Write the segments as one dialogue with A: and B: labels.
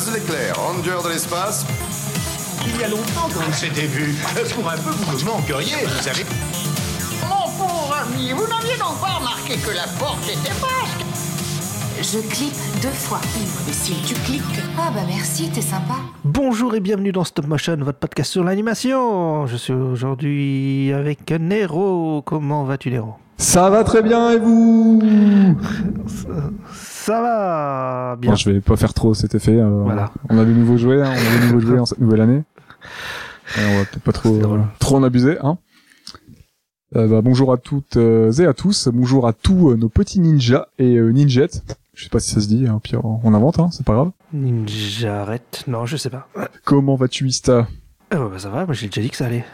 A: Buzz l'éclair, ranger de l'espace.
B: Il y a longtemps qu'on s'était vu. Pour un peu, vous me manqueriez, vous savez.
C: Mon pauvre ami, vous n'aviez donc pas remarqué que la porte était basque
D: Je clique deux fois. Et si tu cliques. Ah bah merci, t'es sympa.
E: Bonjour et bienvenue dans Stop Motion, votre podcast sur l'animation. Je suis aujourd'hui avec Nero. Comment vas-tu, Nero?
F: Ça va très bien et vous?
E: Ça va bien.
F: Bon, je vais pas faire trop cet effet. euh,
E: Voilà.
F: On a de nouveaux jouets, hein, on a de nouveaux jouets en cette nouvelle année. Et on va peut-être pas trop, euh, trop en abuser, hein. Euh, bah, bonjour à toutes euh, et à tous. Bonjour à tous euh, nos petits ninjas et euh, ninjettes. Je sais pas si ça se dit, hein, pire on invente, hein, c'est pas grave.
E: Ninja arrête. Non, je sais pas.
F: Comment vas-tu, Ista?
E: Ah bah, ça va, moi j'ai déjà dit que ça allait.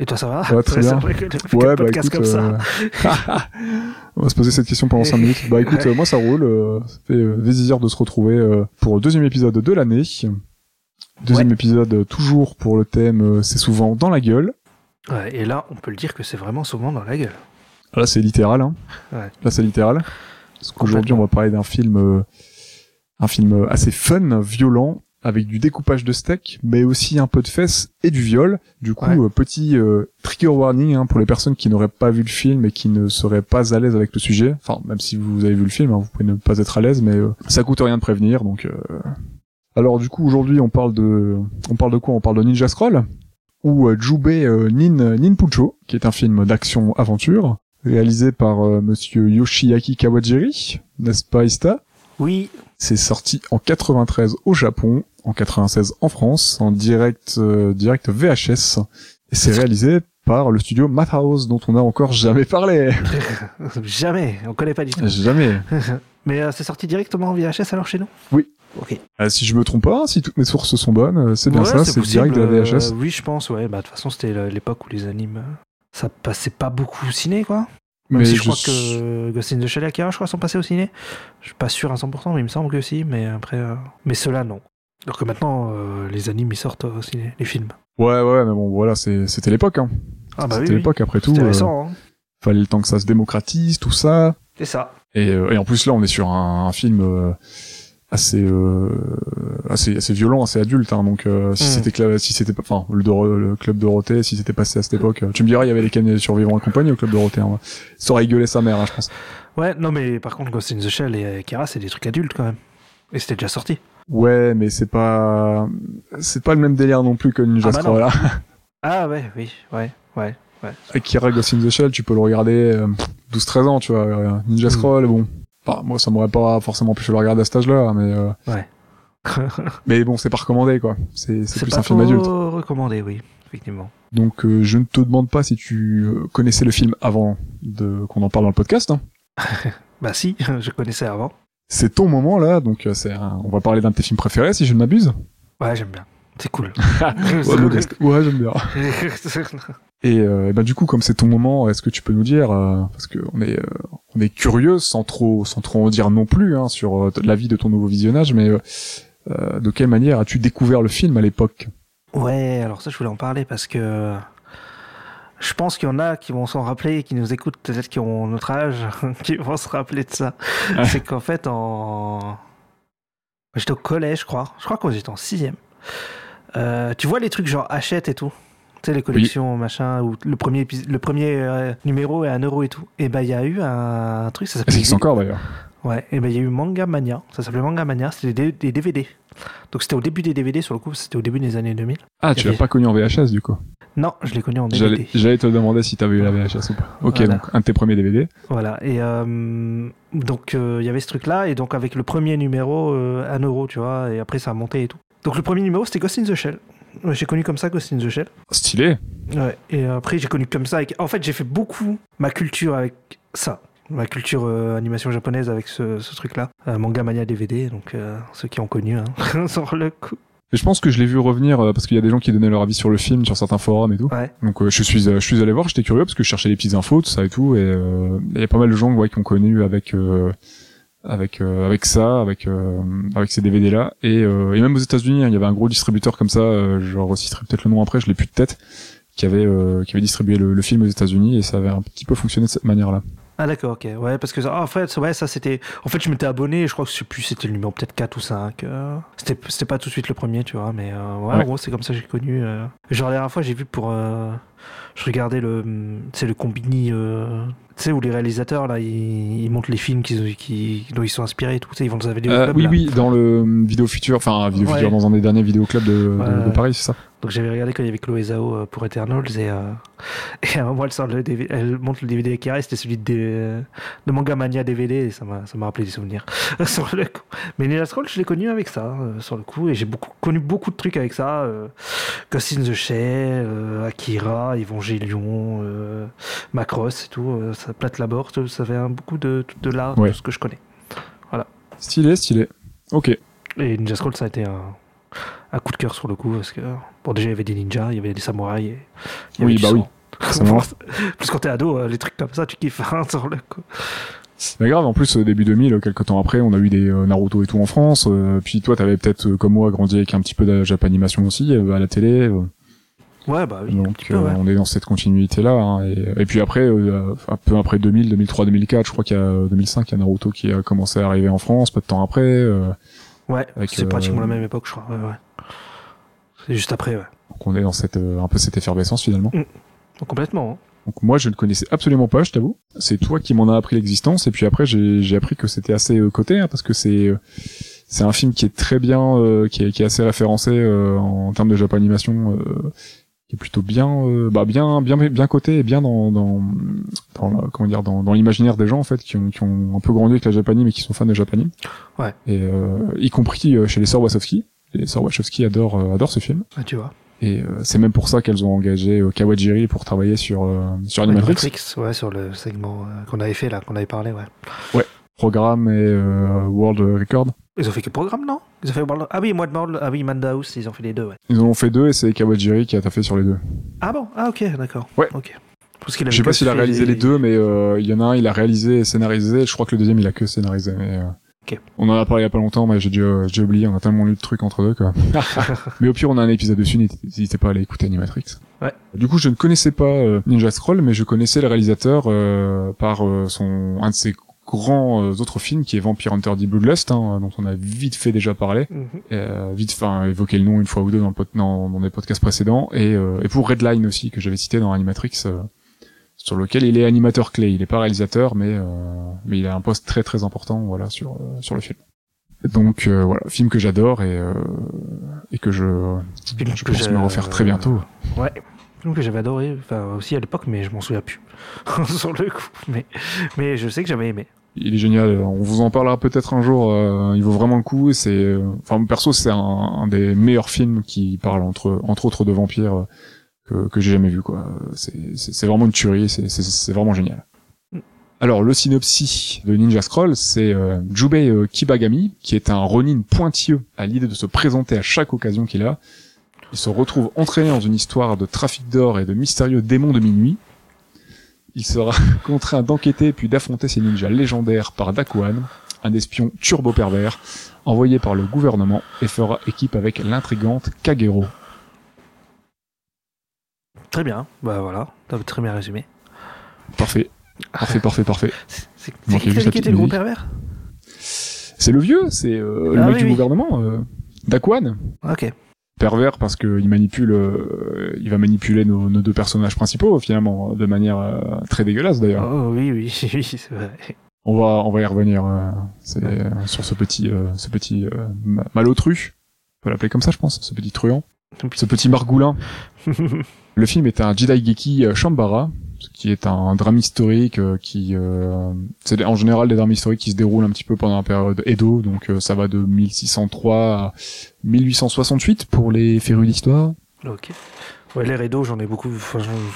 E: Et toi, ça va
F: Ça va très bien.
E: vrai que
F: Ouais, bah écoute,
E: comme ça.
F: euh, on va se poser cette question pendant 5 minutes. Bah écoute, euh, moi ça roule. euh, ça fait plaisir de se retrouver pour le deuxième épisode de l'année. Deuxième épisode toujours pour le thème c'est souvent dans la gueule.
E: Ouais, et là, on peut le dire que c'est vraiment souvent dans la gueule.
F: Là c'est littéral. Hein. Là c'est littéral. Parce qu'aujourd'hui on va parler d'un film, un film assez fun, violent, avec du découpage de steak, mais aussi un peu de fesses et du viol. Du coup,
E: Ouais.
F: euh, petit euh, trigger warning hein, pour les personnes qui n'auraient pas vu le film et qui ne seraient pas à l'aise avec le sujet. Enfin, même si vous avez vu le film, hein, vous pouvez ne pas être à l'aise, mais euh, ça coûte rien de prévenir. Donc, euh... alors du coup, aujourd'hui, on parle de, on parle de quoi? On parle de Ninja Scroll ou euh, Jubei euh, Nin Ninpucho, qui est un film d'action aventure réalisé par euh, Monsieur Yoshiaki Kawajiri, n'est-ce pas, Ista?
E: Oui,
F: c'est sorti en 93 au Japon, en 96 en France, en direct, euh, direct VHS. Et c'est réalisé par le studio Madhouse, dont on n'a encore jamais parlé.
E: jamais, on connaît pas du tout.
F: jamais.
E: Mais euh, c'est sorti directement en VHS alors chez nous?
F: Oui.
E: Ok.
F: Euh, si je me trompe pas, si toutes mes sources sont bonnes, euh, c'est bien
E: Ouais,
F: ça, c'est direct de la VHS.
E: oui, je pense, ouais. Bah, de toute façon, c'était l'époque où les animes, ça passait pas beaucoup au ciné, quoi. Même
F: Mais
E: si je,
F: je
E: crois
F: suis-
E: que Ghost in the Shell et Akira, je crois, sont passés au ciné. Je suis pas sûr à 100%, mais il me semble que si. Mais après, euh, mais ceux-là, non. Alors que maintenant, euh, les animes, ils sortent au ciné, les films.
F: Ouais, ouais, mais bon, voilà, c'est- c'était l'époque. Hein.
E: Ah bah oui,
F: c'était
E: oui.
F: l'époque, après tout.
E: C'était
F: euh,
E: récent, hein.
F: fallait le temps que ça se démocratise, tout ça.
E: C'est ça.
F: Et, euh, et en plus là, on est sur un, un film euh, assez, euh, assez assez violent, assez adulte. Hein, donc euh, si c'était si c'était pas, enfin le, le club Dorothée, si c'était passé à cette époque, tu me diras, il y avait les canets survivants et compagnie au club Dorothée. Hein. Ça aurait gueulé sa mère, hein, je pense.
E: Ouais, non, mais par contre, Ghost in the Shell et Akira, c'est des trucs adultes quand même. Et c'était déjà sorti.
F: Ouais, mais c'est pas c'est pas le même délire non plus que Ninja
E: Ah bah
F: Scroll. Là.
E: Ah ouais, oui, ouais, ouais, ouais.
F: Akira Ghost in the Shell, tu peux le regarder euh, 12-13 ans, tu vois. euh, Ninja
E: Mm.
F: Scroll, bon. Enfin, moi, ça m'aurait pas forcément de le regarder à cet âge-là, mais euh,
E: Ouais.
F: mais bon, c'est pas recommandé, quoi. C'est c'est plus un film adulte.
E: recommandé, oui, effectivement.
F: Donc euh, je ne te demande pas si tu euh, connaissais le film avant de qu'on en parle dans le podcast. hein.
E: Bah si, je connaissais avant.
F: C'est ton moment là, donc euh, c'est un- on va parler d'un de tes films préférés si je ne m'abuse.
E: Ouais, j'aime bien. C'est cool.
F: Ouais, j'aime bien. Et, euh, et ben du coup comme c'est ton moment, est-ce que tu peux nous dire euh, parce que on est euh, on est curieux sans trop sans trop en dire non plus hein, sur euh, l'avis de ton nouveau visionnage, mais euh, de quelle manière as-tu découvert le film à l'époque?
E: Ouais, alors ça, je voulais en parler parce que je pense qu'il y en a qui vont s'en rappeler, qui nous écoutent, peut-être qui ont notre âge, qui vont se rappeler de ça.
F: Ouais.
E: C'est qu'en fait, en. J'étais au collège, je crois. Je crois que j'étais en sixième. Euh, tu vois les trucs genre Hachette et tout? Tu sais, les collections, machin, où le premier, le premier euh, numéro est un euro et tout. Et ben, il y a eu un truc, ça
F: Ça
E: s'appelait.
F: existe encore d'ailleurs.
E: Ouais, et ben il y a eu Manga Mania, ça s'appelait Manga Mania, c'était des, des DVD. Donc c'était au début des DVD sur le coup, c'était au début des années 2000.
F: Ah, tu l'as pas connu en VHS du coup?
E: Non, je l'ai connu en DVD.
F: j'allais te demander si t'avais eu la VHS ou pas. Ok,
E: Voilà.
F: donc un de tes premiers DVD.
E: Voilà, et euh, donc euh, il y avait ce truc-là, et donc avec le premier numéro, euh, 1 euro, tu vois, et après ça a monté et tout. Donc le premier numéro c'était Ghost in the Shell. J'ai connu comme ça Ghost in the Shell.
F: Stylé.
E: Ouais, et après j'ai connu comme ça. Avec... En fait, j'ai fait beaucoup ma culture avec ça. Ma culture euh, animation japonaise avec ce, ce truc-là. Euh, manga Mania DVD, donc euh, ceux qui ont connu, hein, sur le coup.
F: Et je pense que je l'ai vu revenir euh, parce qu'il y a des gens qui donnaient leur avis sur le film sur certains forums et tout.
E: Ouais.
F: Donc euh, je suis euh, je suis allé voir, j'étais curieux parce que je cherchais les petites infos tout ça et tout et euh, il y a pas mal de gens ouais, qui ont connu avec euh, avec euh, avec ça, avec euh, avec ces DVD là et, euh, et même aux États-Unis, hein, il y avait un gros distributeur comme ça, euh, je reciterai peut-être le nom après, je l'ai plus de tête, qui avait euh, qui avait distribué le, le film aux États-Unis et ça avait un petit peu fonctionné de cette manière-là.
E: Ah d'accord, ok. Ouais, parce que ah, en fait, ouais, ça c'était. En fait, je m'étais abonné, je crois que je sais plus, c'était le numéro peut-être 4 ou 5. euh, C'était c'était pas tout de suite le premier, tu vois, mais euh, ouais,
F: Ouais.
E: en gros, c'est comme ça que j'ai connu. euh. Genre, la dernière fois, j'ai vu pour. euh, Je regardais le. C'est le Combini. euh, Tu sais, où les réalisateurs, là, ils, ils montrent les films qu'ils qui, dont ils sont inspirés et tout. Tu sais, ils vont dans un vidéo
F: Euh,
E: club,
F: oui,
E: là.
F: oui, dans le vidéo futur, enfin vidéo
E: Ouais.
F: futur dans un des derniers vidéoclubs de, de, de. Paris, c'est ça?
E: Donc j'avais regardé quand il y avait Chloé Zhao euh, pour Eternals et, euh, et à un moment elle, sort le DVD, elle montre le DVD qui reste, c'était celui de, euh, de Manga Mania DVD et ça m'a rappelé des souvenirs sur le coup. Mais Ninja Scroll je l'ai connu avec ça euh, sur le coup et j'ai beaucoup connu beaucoup de trucs avec ça. Euh, Ghost in the Shell, Akira, Evangelion, Macross et tout, ça plate la bord, ça fait beaucoup de, de l'art,
F: Ouais.
E: de ce que je connais.
F: Stylé, stylé. Ok.
E: Et Ninja Scroll, ça a été un, un coup de cœur sur le coup, parce que, bon, déjà, il y avait des ninjas, il y avait des samouraïs. Et, il y
F: Oui,
E: avait du
F: bah
E: sang.
F: Marrant.
E: Plus quand t'es ado, euh, les trucs comme ça, tu kiffes hein, sur le coup.
F: Mais grave, en plus, euh, début 2000, quelques temps après, on a eu des euh, Naruto et tout en France. euh, puis toi, t'avais peut-être, euh, comme moi, grandi avec un petit peu de Japanimation aussi, euh, à la télé. euh,
E: Ouais, bah oui.
F: donc,
E: petit peu,
F: euh,
E: ouais.
F: on est dans cette continuité-là. hein, et, et puis après, euh, un peu après 2000, 2003, 2004, je crois qu'il y a euh, 2005, il y a Naruto qui a commencé à arriver en France, peu de temps après. euh,
E: Ouais, c'est
F: euh,
E: pratiquement la même époque, je crois. Ouais, ouais. C'est juste après, ouais.
F: donc on est dans cette, euh, un peu cette effervescence finalement.
E: Donc, complètement. hein.
F: Donc moi, je ne connaissais absolument pas, je t'avoue. C'est toi qui m'en as appris l'existence, et puis après, j'ai j'ai appris que c'était assez euh, coté, hein, parce que c'est euh, c'est un film qui est très bien, euh, qui, est, qui est assez référencé euh, en termes de japanimation, euh, qui est plutôt bien, euh, bah bien, bien, bien coté et bien dans dans, dans la- comment dire, dans, dans l'imaginaire des gens en fait, qui ont, qui ont un peu grandi avec la japanime et qui sont fans de japanime.
E: Ouais.
F: Et euh, y compris chez les sœurs Wachowski. Les sœurs Wachowski adorent euh, adorent ce film.
E: Ah, tu vois.
F: Et euh, c'est même pour ça qu'elles ont engagé euh, Kawajiri pour travailler sur euh, sur Animatrix.
E: Matrix, ouais, sur le segment euh, qu'on avait fait là, qu'on avait parlé, ouais.
F: programme et euh, World Record.
E: Ils ont fait que programme, non? Ils ont fait World- Ah oui, moi de World- Ah oui, Madhouse, ils ont fait les deux, ouais.
F: Ils en ont fait deux et c'est Kawajiri qui a taffé sur les deux.
E: Ah bon? Ah ok, d'accord.
F: Ouais.
E: Ok.
F: Je sais pas s'il a réalisé les deux, mais euh, il y en a un, il a réalisé et scénarisé. Je crois que le deuxième, il a que scénarisé. Mais, On en a parlé il y a pas longtemps, mais j'ai déjà, j'ai oublié. On a tellement lu de trucs entre deux, quoi. mais au pire, on a un épisode dessus. N'hésitez pas à aller écouter Animatrix.
E: Ouais.
F: Du coup, je ne connaissais pas euh, Ninja Scroll, mais je connaissais le réalisateur euh, par euh, son un de ses grands euh, autres films, qui est Vampire Hunter D Bloodlust, hein, dont on a vite fait déjà parlé.
E: Mhm.
F: euh, vite enfin évoqué le nom une fois ou deux dans, le pod- dans, dans des podcasts précédents et, euh, et pour Redline aussi que j'avais cité dans Animatrix sur lequel il est animateur clé il est pas réalisateur mais euh, mais il a un poste très très important voilà sur euh, sur le film donc euh, voilà film que j'adore et euh, et que je
E: Film
F: je
E: que
F: pense me refaire très bientôt
E: Ouais. Film que j'avais adoré, enfin aussi à l'époque, mais je m'en souviens plus. sur le coup. Mais, mais je sais que j'avais aimé.
F: il est génial on vous en parlera peut-être un jour euh, il vaut vraiment le coup c'est euh, enfin perso c'est un, un des meilleurs films qui parle entre entre autres de vampires que, j'ai jamais vu quoi. C'est vraiment une tuerie c'est vraiment génial. Alors le synopsis de Ninja Scroll c'est euh, Jubei euh, Kibagami qui est un ronin pointilleux à l'idée de se présenter à chaque occasion qu'il a. Il se retrouve entraîné dans une histoire de trafic d'or et de mystérieux démons de minuit. Il sera contraint d'enquêter puis d'affronter ces ninjas légendaires par Dakuan, un espion turbo pervers envoyé par le gouvernement et fera équipe avec l'intrigante Kagero.
E: Très bien. Bah voilà, très bien résumé.
F: Parfait. Parfait, parfait, parfait.
E: C'est qui qui était le gros pervers
F: C'est le vieux, c'est euh, le
E: Ah
F: mec
E: oui,
F: du
E: oui.
F: gouvernement, euh, Dakuan.
E: Ok.
F: Pervers parce qu'il manipule, euh, il va manipuler nos, nos deux personnages principaux finalement de manière euh, très dégueulasse d'ailleurs.
E: Oh oui, oui, oui, c'est vrai.
F: On va, on va y revenir euh, euh, sur ce petit, euh, ce petit euh, ma- malotru. On peut l'appeler comme ça, je pense, ce petit truand, ce petit margoulin. Le film est un Jidaigeki euh, Shambara, qui est un drame historique euh, qui, euh, c'est en général des drames historiques qui se déroulent un petit peu pendant la période Edo, donc euh, ça va de 1603 à 1868 pour les férus d'histoire.
E: ok. Ouais, les rideaux, j'en ai beaucoup,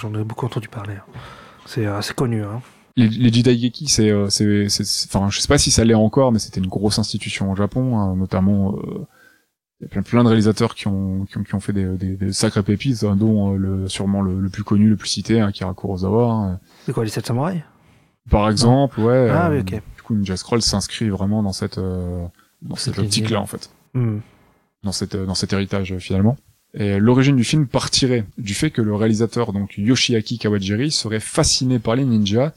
E: j'en ai beaucoup entendu parler. hein. C'est assez connu, hein.
F: Les, les Jidaigeki, c'est, euh, c'est, c'est- enfin, je sais pas si ça l'est encore, mais c'était une grosse institution au Japon, hein, notamment. euh, il y a plein, plein de réalisateurs qui ont, qui ont, qui ont fait des, des, des sacrés pépites, hein, dont euh, le, sûrement le, le plus connu, le plus cité, hein, Akira Kurosawa. hein.
E: C'est quoi, les 7 samouraïs?
F: Par exemple, ouais.
E: Ah
F: euh,
E: oui, ok.
F: Du coup, Ninja Scroll s'inscrit vraiment dans cette, euh, dans cette optique-là, en fait.
E: Hmm.
F: dans cette dans cet héritage euh, finalement. Et l'origine du film partirait du fait que le réalisateur donc Yoshiaki Kawajiri serait fasciné par les ninjas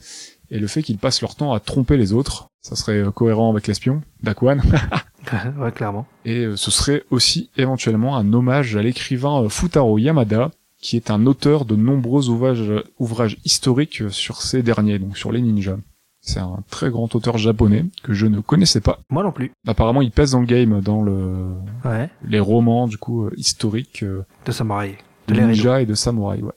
F: et le fait qu'ils passent leur temps à tromper les autres. Ça serait euh, cohérent avec l'espion, Dakwan.
E: ouais, clairement.
F: Et euh, ce serait aussi éventuellement un hommage à l'écrivain euh, Futaro Yamada, qui est un auteur de nombreux ouvrages, ouvrages historiques sur ces derniers, donc sur les ninjas. C'est un très grand auteur japonais que je ne connaissais pas.
E: Moi non plus.
F: Apparemment, il pèse dans le game, dans le
E: Ouais.
F: les romans du coup euh, historiques euh,
E: De samouraï.
F: de
E: De
F: ninja et de samouraï. Ouais.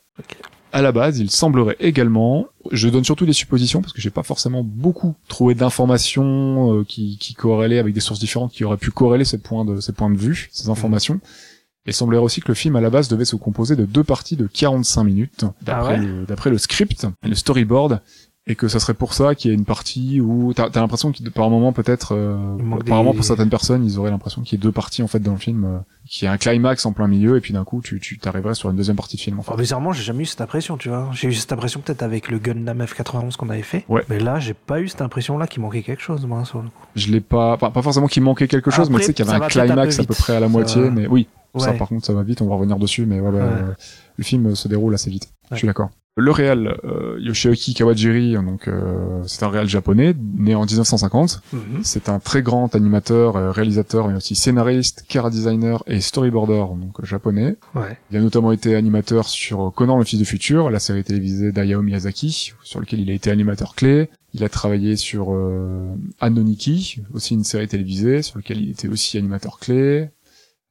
F: À la base, il semblerait également, je donne surtout des suppositions parce que j'ai pas forcément beaucoup trouvé d'informations euh, qui, qui corrélaient avec des sources différentes qui auraient pu corréler ces points de ces points de vue, ces informations. Il semblerait aussi que le film à la base devait se composer de deux parties de 45 minutes d'après
E: Ah ouais
F: le, d'après le script et le storyboard et que ça serait pour ça qu'il y a une partie où t'as as, l'impression que par moment peut-être euh, apparemment
E: des-
F: pour certaines personnes ils auraient l'impression qu'il y ait deux parties en fait dans le film euh, qu'il y a un climax en plein milieu et puis d'un coup tu tu t'arriverais sur une deuxième partie de film en fait.
E: Enfin, bizarrement, j'ai jamais eu cette impression, tu vois. J'ai eu cette impression peut-être avec le Gundam F91 qu'on avait fait.
F: Ouais.
E: Mais là, j'ai pas eu cette impression-là qu'il manquait quelque chose, moi, sur le coup.
F: Je l'ai pas, pas, pas forcément qu'il manquait quelque chose, mais tu sais qu'il y avait un
E: un
F: climax
E: peu
F: à peu près à la
E: Ça
F: moitié,
E: va.
F: mais oui, ça par contre ça va vite, on va revenir dessus, mais ouais, euh, le film se déroule assez vite. Je suis d'accord. Le réal euh, Yoshioki Kawajiri, donc euh, c'est un réal japonais né en 1950.
E: Mhm.
F: C'est un très grand animateur, euh, réalisateur, mais aussi scénariste, cara designer et storyboarder, donc japonais.
E: Ouais.
F: Il a notamment été animateur sur euh, Conan le fils du futur, la série télévisée d'Hayao Miyazaki, sur lequel il a été animateur clé. Il a travaillé sur euh, Anoniki, aussi une série télévisée, sur laquelle il était aussi animateur clé.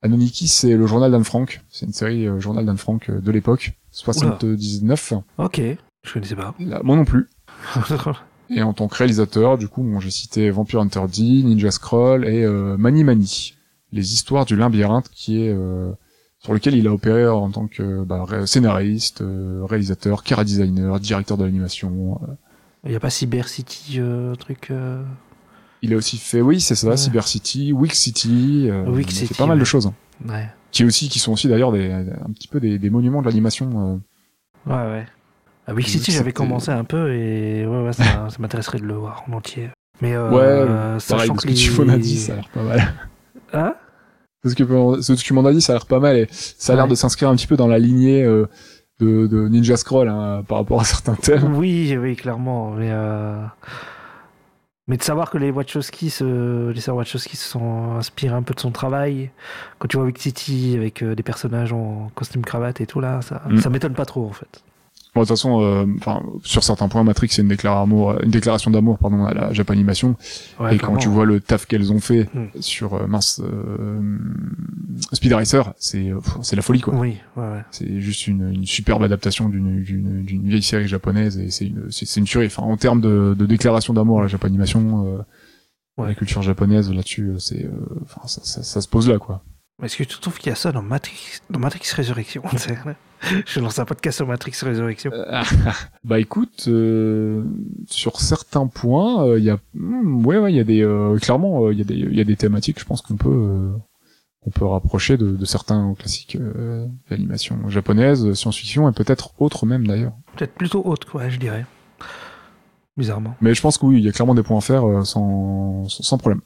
F: Anoniki, c'est le journal d'Anne Frank. C'est une série euh, journal d'Anne Frank euh, de l'époque, 79.
E: Ok. Je connaissais pas.
F: Là, moi non plus. Et en tant que réalisateur, du coup, bon, j'ai cité Vampire Hunter D, Ninja Scroll et euh, Mani Mani, les histoires du labyrinthe, qui est euh, sur lequel il a opéré en tant que bah, scénariste, réalisateur, cara designer, directeur de l'animation.
E: Il y a pas Cyber City, euh, truc.
F: Il a aussi fait, oui, c'est ça,
E: Ouais.
F: Cyber City, Wick City, euh, a fait
E: City,
F: pas mal
E: ouais.
F: de choses, hein.
E: Ouais.
F: qui aussi, qui sont aussi d'ailleurs des, un petit peu des, des monuments de l'animation. euh.
E: Ouais, ouais. À Wick
F: Euh,
E: City, j'avais commencé un peu et ouais, ouais, ça, ça m'intéresserait de le voir en entier. Mais euh,
F: ouais, pareil,
E: sachant
F: ce
E: que
F: que tu
E: les-
F: as dit, ça a l'air pas mal.
E: Hein?
F: De ce que, ce que tu m'en as dit, ça a l'air pas mal et ça a l'air de s'inscrire un petit peu dans la lignée euh, de, de Ninja Scroll hein, par rapport à certains thèmes.
E: Oui, oui, clairement. Mais, euh, mais de savoir que les Wachowski, se... les sœurs Wachowski se sont inspirés un peu de son travail. Quand tu vois Wick City avec euh, des personnages en costume cravate et tout là, ça,
F: Mm.
E: ça m'étonne pas trop en fait.
F: Bon, de toute façon, euh, enfin, sur certains points, Matrix c'est une, déclaration d'amour, une déclaration d'amour, pardon, à la Japanimation.
E: Ouais,
F: et quand tu vois le taf qu'elles ont fait
E: Mm.
F: sur euh, mince euh, Speed Racer, c'est euh, c'est la folie quoi.
E: Oui, ouais, ouais.
F: C'est juste une, une superbe adaptation d'une d'une vieille série japonaise et c'est une c'est une tuerie. Enfin, en termes de, de déclaration d'amour à la Japanimation, euh,
E: Ouais.
F: la culture japonaise là-dessus, euh, c'est euh, enfin ça, ça, ça se pose là quoi.
E: Mais Est-ce que tu trouves qu'il y a ça dans Matrix, dans Matrix Résurrection Je lance un podcast sur Matrix Résurrection.
F: Bah écoute, euh, sur certains points, euh, il y a, hmm, ouais, ouais, il y a des, euh, clairement, euh, il y a des, il y a des thématiques, je pense qu'on peut, euh, on peut rapprocher de, de certains classiques euh, d'animation japonaise, science-fiction et peut-être autres même d'ailleurs.
E: Peut-être plutôt haute, quoi, je dirais. Bizarrement.
F: Mais je pense que oui, il y a clairement des points à faire euh, sans, sans problème.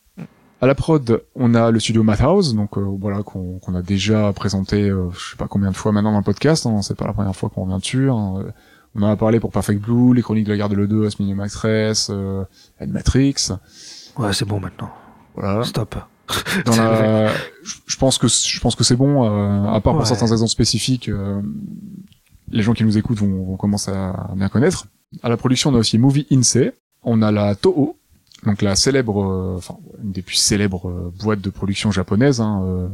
F: À la prod, on a le studio Madhouse, donc euh, voilà qu'on qu'on a déjà présenté, euh, je sais pas combien de fois maintenant dans le podcast. Hein, c'est pas la première fois qu'on revient dessus. hein, euh, on en a parlé pour Perfect Blue, les Chroniques de la Guerre de l'E2, Asminium Express, euh, Animatrix.
E: Ouais, c'est bon maintenant.
F: Voilà.
E: Stop.
F: Dans la, je pense que je pense que c'est bon. euh, à part pour certains exemples spécifiques, euh, les gens qui nous écoutent vont, vont commencer à bien connaître. À la production, on a aussi Movie Insee. On a la Toho, donc la célèbre, euh, enfin une des plus célèbres euh, boîtes de production japonaise, hein, euh,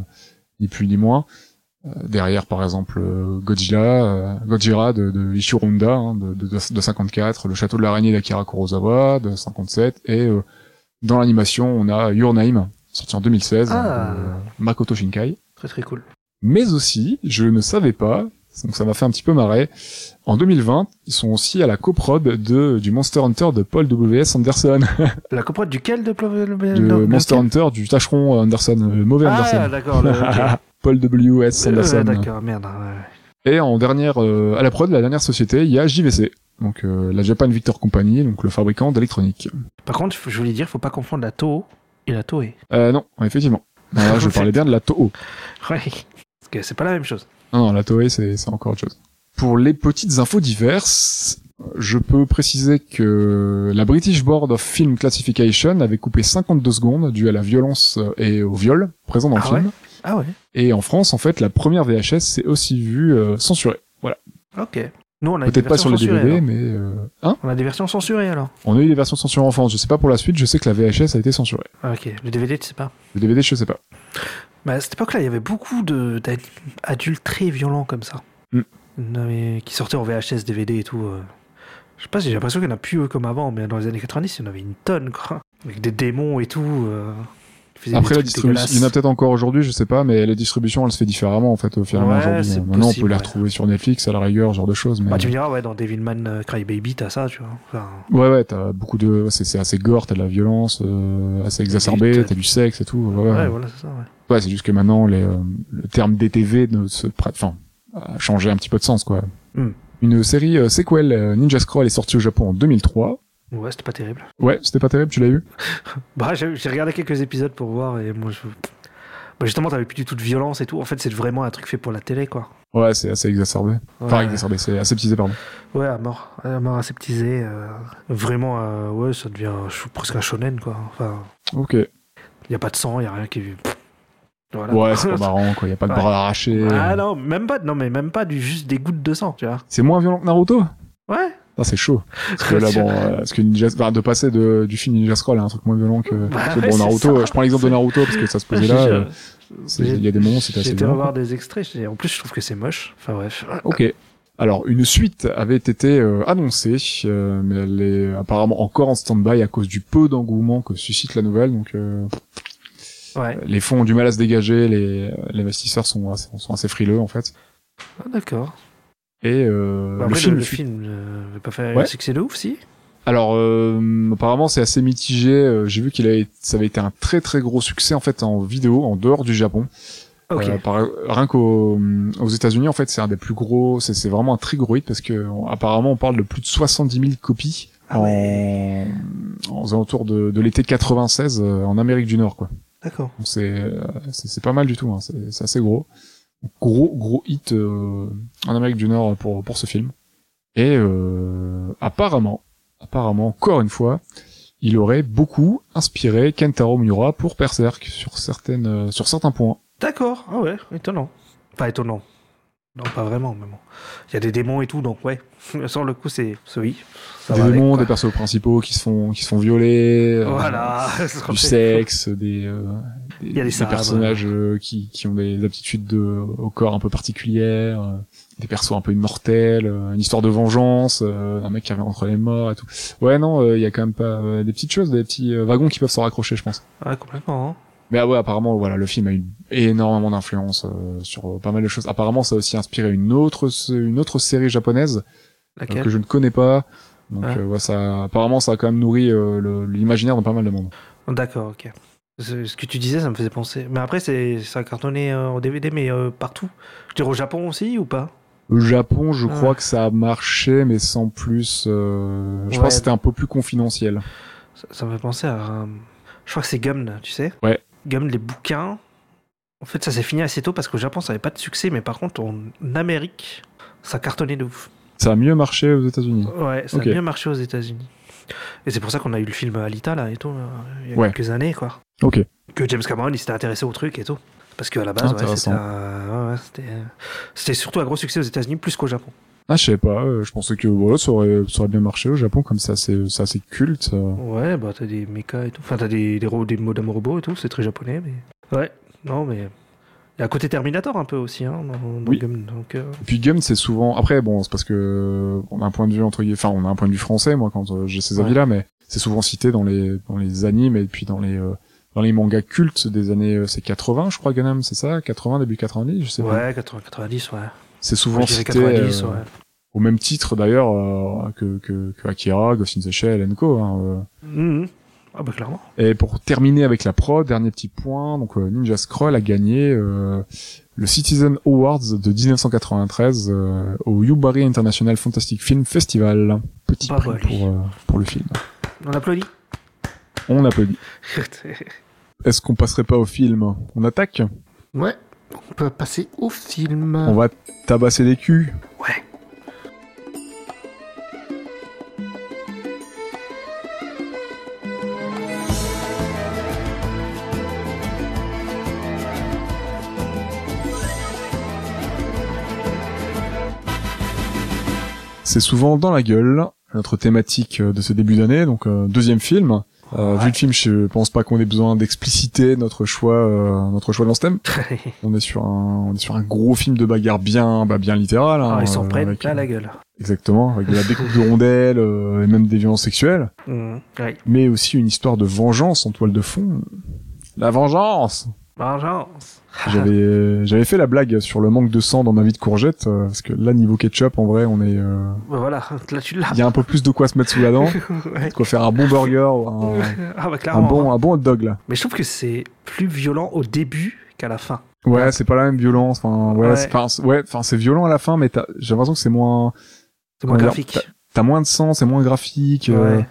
F: ni plus ni moins. Derrière, par exemple, Godzilla, Gojira de, de Ishiro Honda, hein, de, de, de 54, le château de l'araignée d'Akira Kurosawa de 57, et euh, dans l'animation, on a Your Name, sorti en 2016,
E: Ah.
F: Makoto Shinkai.
E: Très très cool.
F: Mais aussi, je ne savais pas, donc ça m'a fait un petit peu marrer, en 2020, ils sont aussi à la coprod de, du Monster Hunter de Paul W.S. Anderson.
E: La coprode duquel de,
F: de Monster Hunter du tâcheron Anderson, le mauvais
E: Ah,
F: Anderson.
E: d'accord. le- ok.
F: Paul W.S.
E: Euh,
F: Anderson.
E: d'accord, merde. ouais.
F: Et en dernière, euh, à la prod, la dernière société, il y a JVC. Donc euh, la Japan Victor Company, donc le fabricant d'électronique.
E: Par contre, je voulais dire, faut pas confondre la Toho et la Toei.
F: Euh, non, effectivement. Là, je parlais bien de la Toho.
E: Ouais. Parce que c'est pas la même chose.
F: Non, non, la Toei, c'est encore autre chose. Pour les petites infos diverses, Je peux préciser que la British Board of Film Classification avait coupé 52 secondes dû à la violence euh, et au viol présent dans le
E: Ah
F: film.
E: Ah ouais
F: Et en France, en fait, la première VHS s'est aussi vue euh, censurée. Voilà.
E: Ok. Nous, on a
F: Peut-être pas sur
E: censurées,
F: DVD,
E: alors.
F: mais... euh, Hein?
E: On a des versions censurées alors.
F: On a eu des versions censurées en France. Je sais pas pour la suite, je sais que la VHS a été censurée.
E: Ah, ok. Le DVD, tu sais pas.
F: Le DVD, je sais pas.
E: Mais à cette époque-là, il y avait beaucoup d'adultes très violents comme ça.
F: Mm.
E: Avait qui sortaient en VHS, DVD et tout. euh. Je sais pas, j'ai l'impression qu'il n'y en a plus comme avant, mais dans les années 90, il y en avait une tonne, quoi. Avec des démons et tout. euh,
F: Après la distribution, il y en a peut-être encore aujourd'hui, je sais pas, mais la distribution, elle se fait différemment en fait au à
E: Ouais,
F: aujourd'hui. Maintenant, on peut les
E: ouais.
F: retrouver sur Netflix à la rigueur, ce genre de choses. Mais...
E: Bah, tu me diras, ouais, dans Devilman Crybaby, t'as ça, tu vois. Enfin,
F: Ouais, ouais, t'as beaucoup de, c'est assez gore, t'as de la violence, euh, assez exacerbée,
E: t'as-
F: du sexe et tout. Ouais,
E: ouais,
F: ouais.
E: voilà, c'est ça, ouais.
F: Ouais, c'est juste que maintenant, les, euh, le terme DTV ne se enfin, a changé un petit peu de sens, quoi.
E: Hmm.
F: Une série euh, sequel euh, Ninja Scroll est sortie au Japon en 2003.
E: Ouais, c'était pas terrible.
F: Ouais, c'était pas terrible, tu l'as eu?
E: Bah, j'ai regardé quelques épisodes pour voir et moi, je. Bah, justement, t'avais plus du tout de violence et tout. En fait, c'est vraiment un truc fait pour la télé, quoi.
F: Ouais, c'est assez exacerbé. Enfin,
E: Ouais.
F: exacerbé, c'est aseptisé, pardon.
E: Ouais, à mort. À mort aseptisé. euh, vraiment, euh, ouais, ça devient presque un shonen, quoi. Enfin,
F: Ok.
E: il n'y a pas de sang, il n'y a rien qui. Voilà.
F: Ouais, c'est pas marrant, quoi. Y a pas de
E: Ouais.
F: bras arrachés.
E: Ah non, même pas, non, mais même pas du, juste des gouttes de sang, tu vois.
F: C'est moins violent que Naruto?
E: Ouais.
F: Ah, c'est chaud. Parce que là, bon, euh, parce que Ninja, enfin, de passer de, du film Ninja Scroll à un truc moins violent que,
E: Bah
F: que bon, Naruto,
E: ça.
F: euh, je prends l'exemple de Naruto parce que ça se posait là, euh, il y a des moments, c'était
E: J'ai
F: assez violent.
E: revoir des extraits. En plus, je trouve que c'est moche. Enfin, bref.
F: Ok. Alors, une suite avait été euh, annoncée, euh, mais elle est apparemment encore en stand-by à cause du peu d'engouement que suscite la nouvelle. Donc, euh,
E: Ouais.
F: les fonds ont du mal à se dégager, les, les investisseurs sont assez, sont assez frileux en fait.
E: Ah, D'accord.
F: Et euh,
E: Bah,
F: le
E: après,
F: film,
E: le,
F: le
E: film euh, pas faire
F: Ouais.
E: un succès de ouf, si
F: Alors, euh, apparemment, c'est assez mitigé. Euh, J'ai vu qu'il avait, ça avait été un très très gros succès en fait en vidéo, en dehors du Japon.
E: Ok.
F: Euh, par- rien qu'aux aux États-Unis, en fait, c'est un des plus gros. C'est vraiment un très gros hit parce que on- apparemment, on parle de plus de 70 000 copies
E: Ah ouais.
F: en, aux alentours de, de l'été 96 euh, en Amérique du Nord, quoi.
E: D'accord.
F: Donc c'est euh, c'est c'est pas mal du tout. Hein. C'est c'est assez gros. Gros gros hit euh, en Amérique du Nord pour pour ce film. Et euh, apparemment, apparemment, encore une fois, il aurait beaucoup inspiré Kentaro Miura pour Berserk sur certaines euh, sur certains points.
E: D'accord. Ah ouais, étonnant. Pas étonnant. Non, pas vraiment, mais bon. Il y a des démons et tout, donc ouais. Sur le coup, c'est. Oui. Ça
F: des
E: avec,
F: démons, des persos principaux qui se font qui se font violer, euh,
E: Voilà.
F: du sexe, des euh, des,
E: y a des
F: personnages euh, qui qui ont des aptitudes de, au corps un peu particulières, euh, des persos un peu immortels, une histoire de vengeance, un mec qui revient entre les morts et tout. Ouais non, il y a quand même pas euh, des petites choses, des petits wagons qui peuvent s'en raccrocher, je pense.
E: Ouais, complètement. hein.
F: Mais ah ouais, apparemment, voilà, le film a eu énormément d'influence euh, sur euh, pas mal de choses. Apparemment, ça a aussi inspiré une autre, une autre série japonaise euh, que je ne connais pas. Donc,
E: Ah.
F: euh, ouais, ça, apparemment, ça a quand même nourri euh, l'imaginaire de pas mal de monde.
E: D'accord, ok. Ce que tu disais, ça me faisait penser. Mais après, c'est ça a cartonné en DVD, mais euh, partout. Je dirais au Japon aussi ou pas?
F: Le Japon, je
E: Ah.
F: crois que ça a marché, mais sans plus. euh, Je
E: Ouais.
F: pense que c'était un peu plus confidentiel.
E: ça, ça me fait penser à. Je crois que c'est Gum, tu sais?
F: Ouais.
E: Gum, les bouquins. En fait, ça s'est fini assez tôt parce qu'au Japon, ça n'avait pas de succès, mais par contre, en Amérique, ça cartonnait de ouf.
F: Ça a mieux marché aux États-Unis.
E: Ouais, ça a bien marché aux États-Unis. Et c'est pour ça qu'on a eu le film Alita, là, et tout, il y a
F: Ouais.
E: quelques années, quoi.
F: Ok.
E: Que James Cameron, il s'était intéressé au truc et tout. Parce qu'à la base, ouais,
F: Intéressant.
E: c'était un- ouais, ouais, c'était c'était surtout un gros succès aux États-Unis plus qu'au Japon.
F: Ah, je sais pas. euh, Je pensais que voilà, ça aurait, ça aurait bien marché au Japon, comme assez, c'est assez culte. euh.
E: Ouais, bah t'as des mechas et tout. Enfin, t'as des, des, ro- des modems robots et tout, c'est très japonais, mais. Ouais, non, mais. Il y a un côté Terminator un peu aussi, hein, dans, dans
F: Oui.
E: Gum, donc, euh,
F: Et puis Gum, c'est souvent. Après, bon, c'est parce que on a un point de vue entre guillemets. Enfin, on a un point de vue français, moi, quand euh, j'ai ces
E: Ouais.
F: avis-là, mais c'est souvent cité dans les dans les animes et puis dans les euh, dans les mangas cultes des années c'est 80, je crois, Gundam, c'est ça, 80 début 90, je sais pas.
E: Ouais, 80, 90, ouais.
F: C'est souvent cité
E: 90,
F: euh,
E: ouais.
F: au même titre d'ailleurs euh, que, que que Akira, Ghost in the Shell, Co. Hein, euh.
E: Mhm. Ah bah clairement.
F: Et pour terminer avec la prod, dernier petit point, donc Ninja Scroll a gagné euh, le Citizen Awards de 1993 euh, au Yubari International Fantastic Film Festival. Petit
E: Bah,
F: prix
E: bah,
F: pour, pour le film.
E: On applaudit.
F: On applaudit. Est-ce qu'on passerait pas au film? On attaque?
C: Ouais, on peut passer au film.
F: On va tabasser des culs.
E: Ouais.
F: C'est souvent dans la gueule, notre thématique de ce début d'année, donc euh, deuxième film. Euh, Vu le film, je pense pas qu'on ait besoin d'expliciter notre choix, euh, notre choix dans ce thème. On est sur un, on est sur un gros film de bagarre bien, bah, bien littéral. hein,
E: Ah, ils s'en
F: euh,
E: prennent
F: avec,
E: plein la gueule.
F: Exactement, avec de la découpe de rondelles euh, et même des violences sexuelles,
E: Mhm. Ouais.
F: mais aussi une histoire de vengeance en toile de fond. La vengeance.
E: Vengeance.
F: J'avais, j'avais fait la blague sur le manque de sang dans ma vie de courgette, euh, parce que là niveau ketchup, en vrai, on est, euh,
E: Bah voilà, là tu l'as.
F: il y a un peu plus de quoi se mettre sous la dent,
E: Ouais.
F: de quoi faire un bon burger, ou un,
E: Ah bah
F: un bon, un bon hot dog là.
E: Mais je trouve que c'est plus violent au début qu'à la fin.
F: Ouais, c'est pas la même violence. Enfin, ouais,
E: Ouais.
F: c'est, enfin, c'est- ouais, enfin, c'est violent à la fin, mais t'as- j'ai l'impression que c'est moins,
E: C'est moins graphique.
F: t'as moins de sang, c'est moins graphique. euh,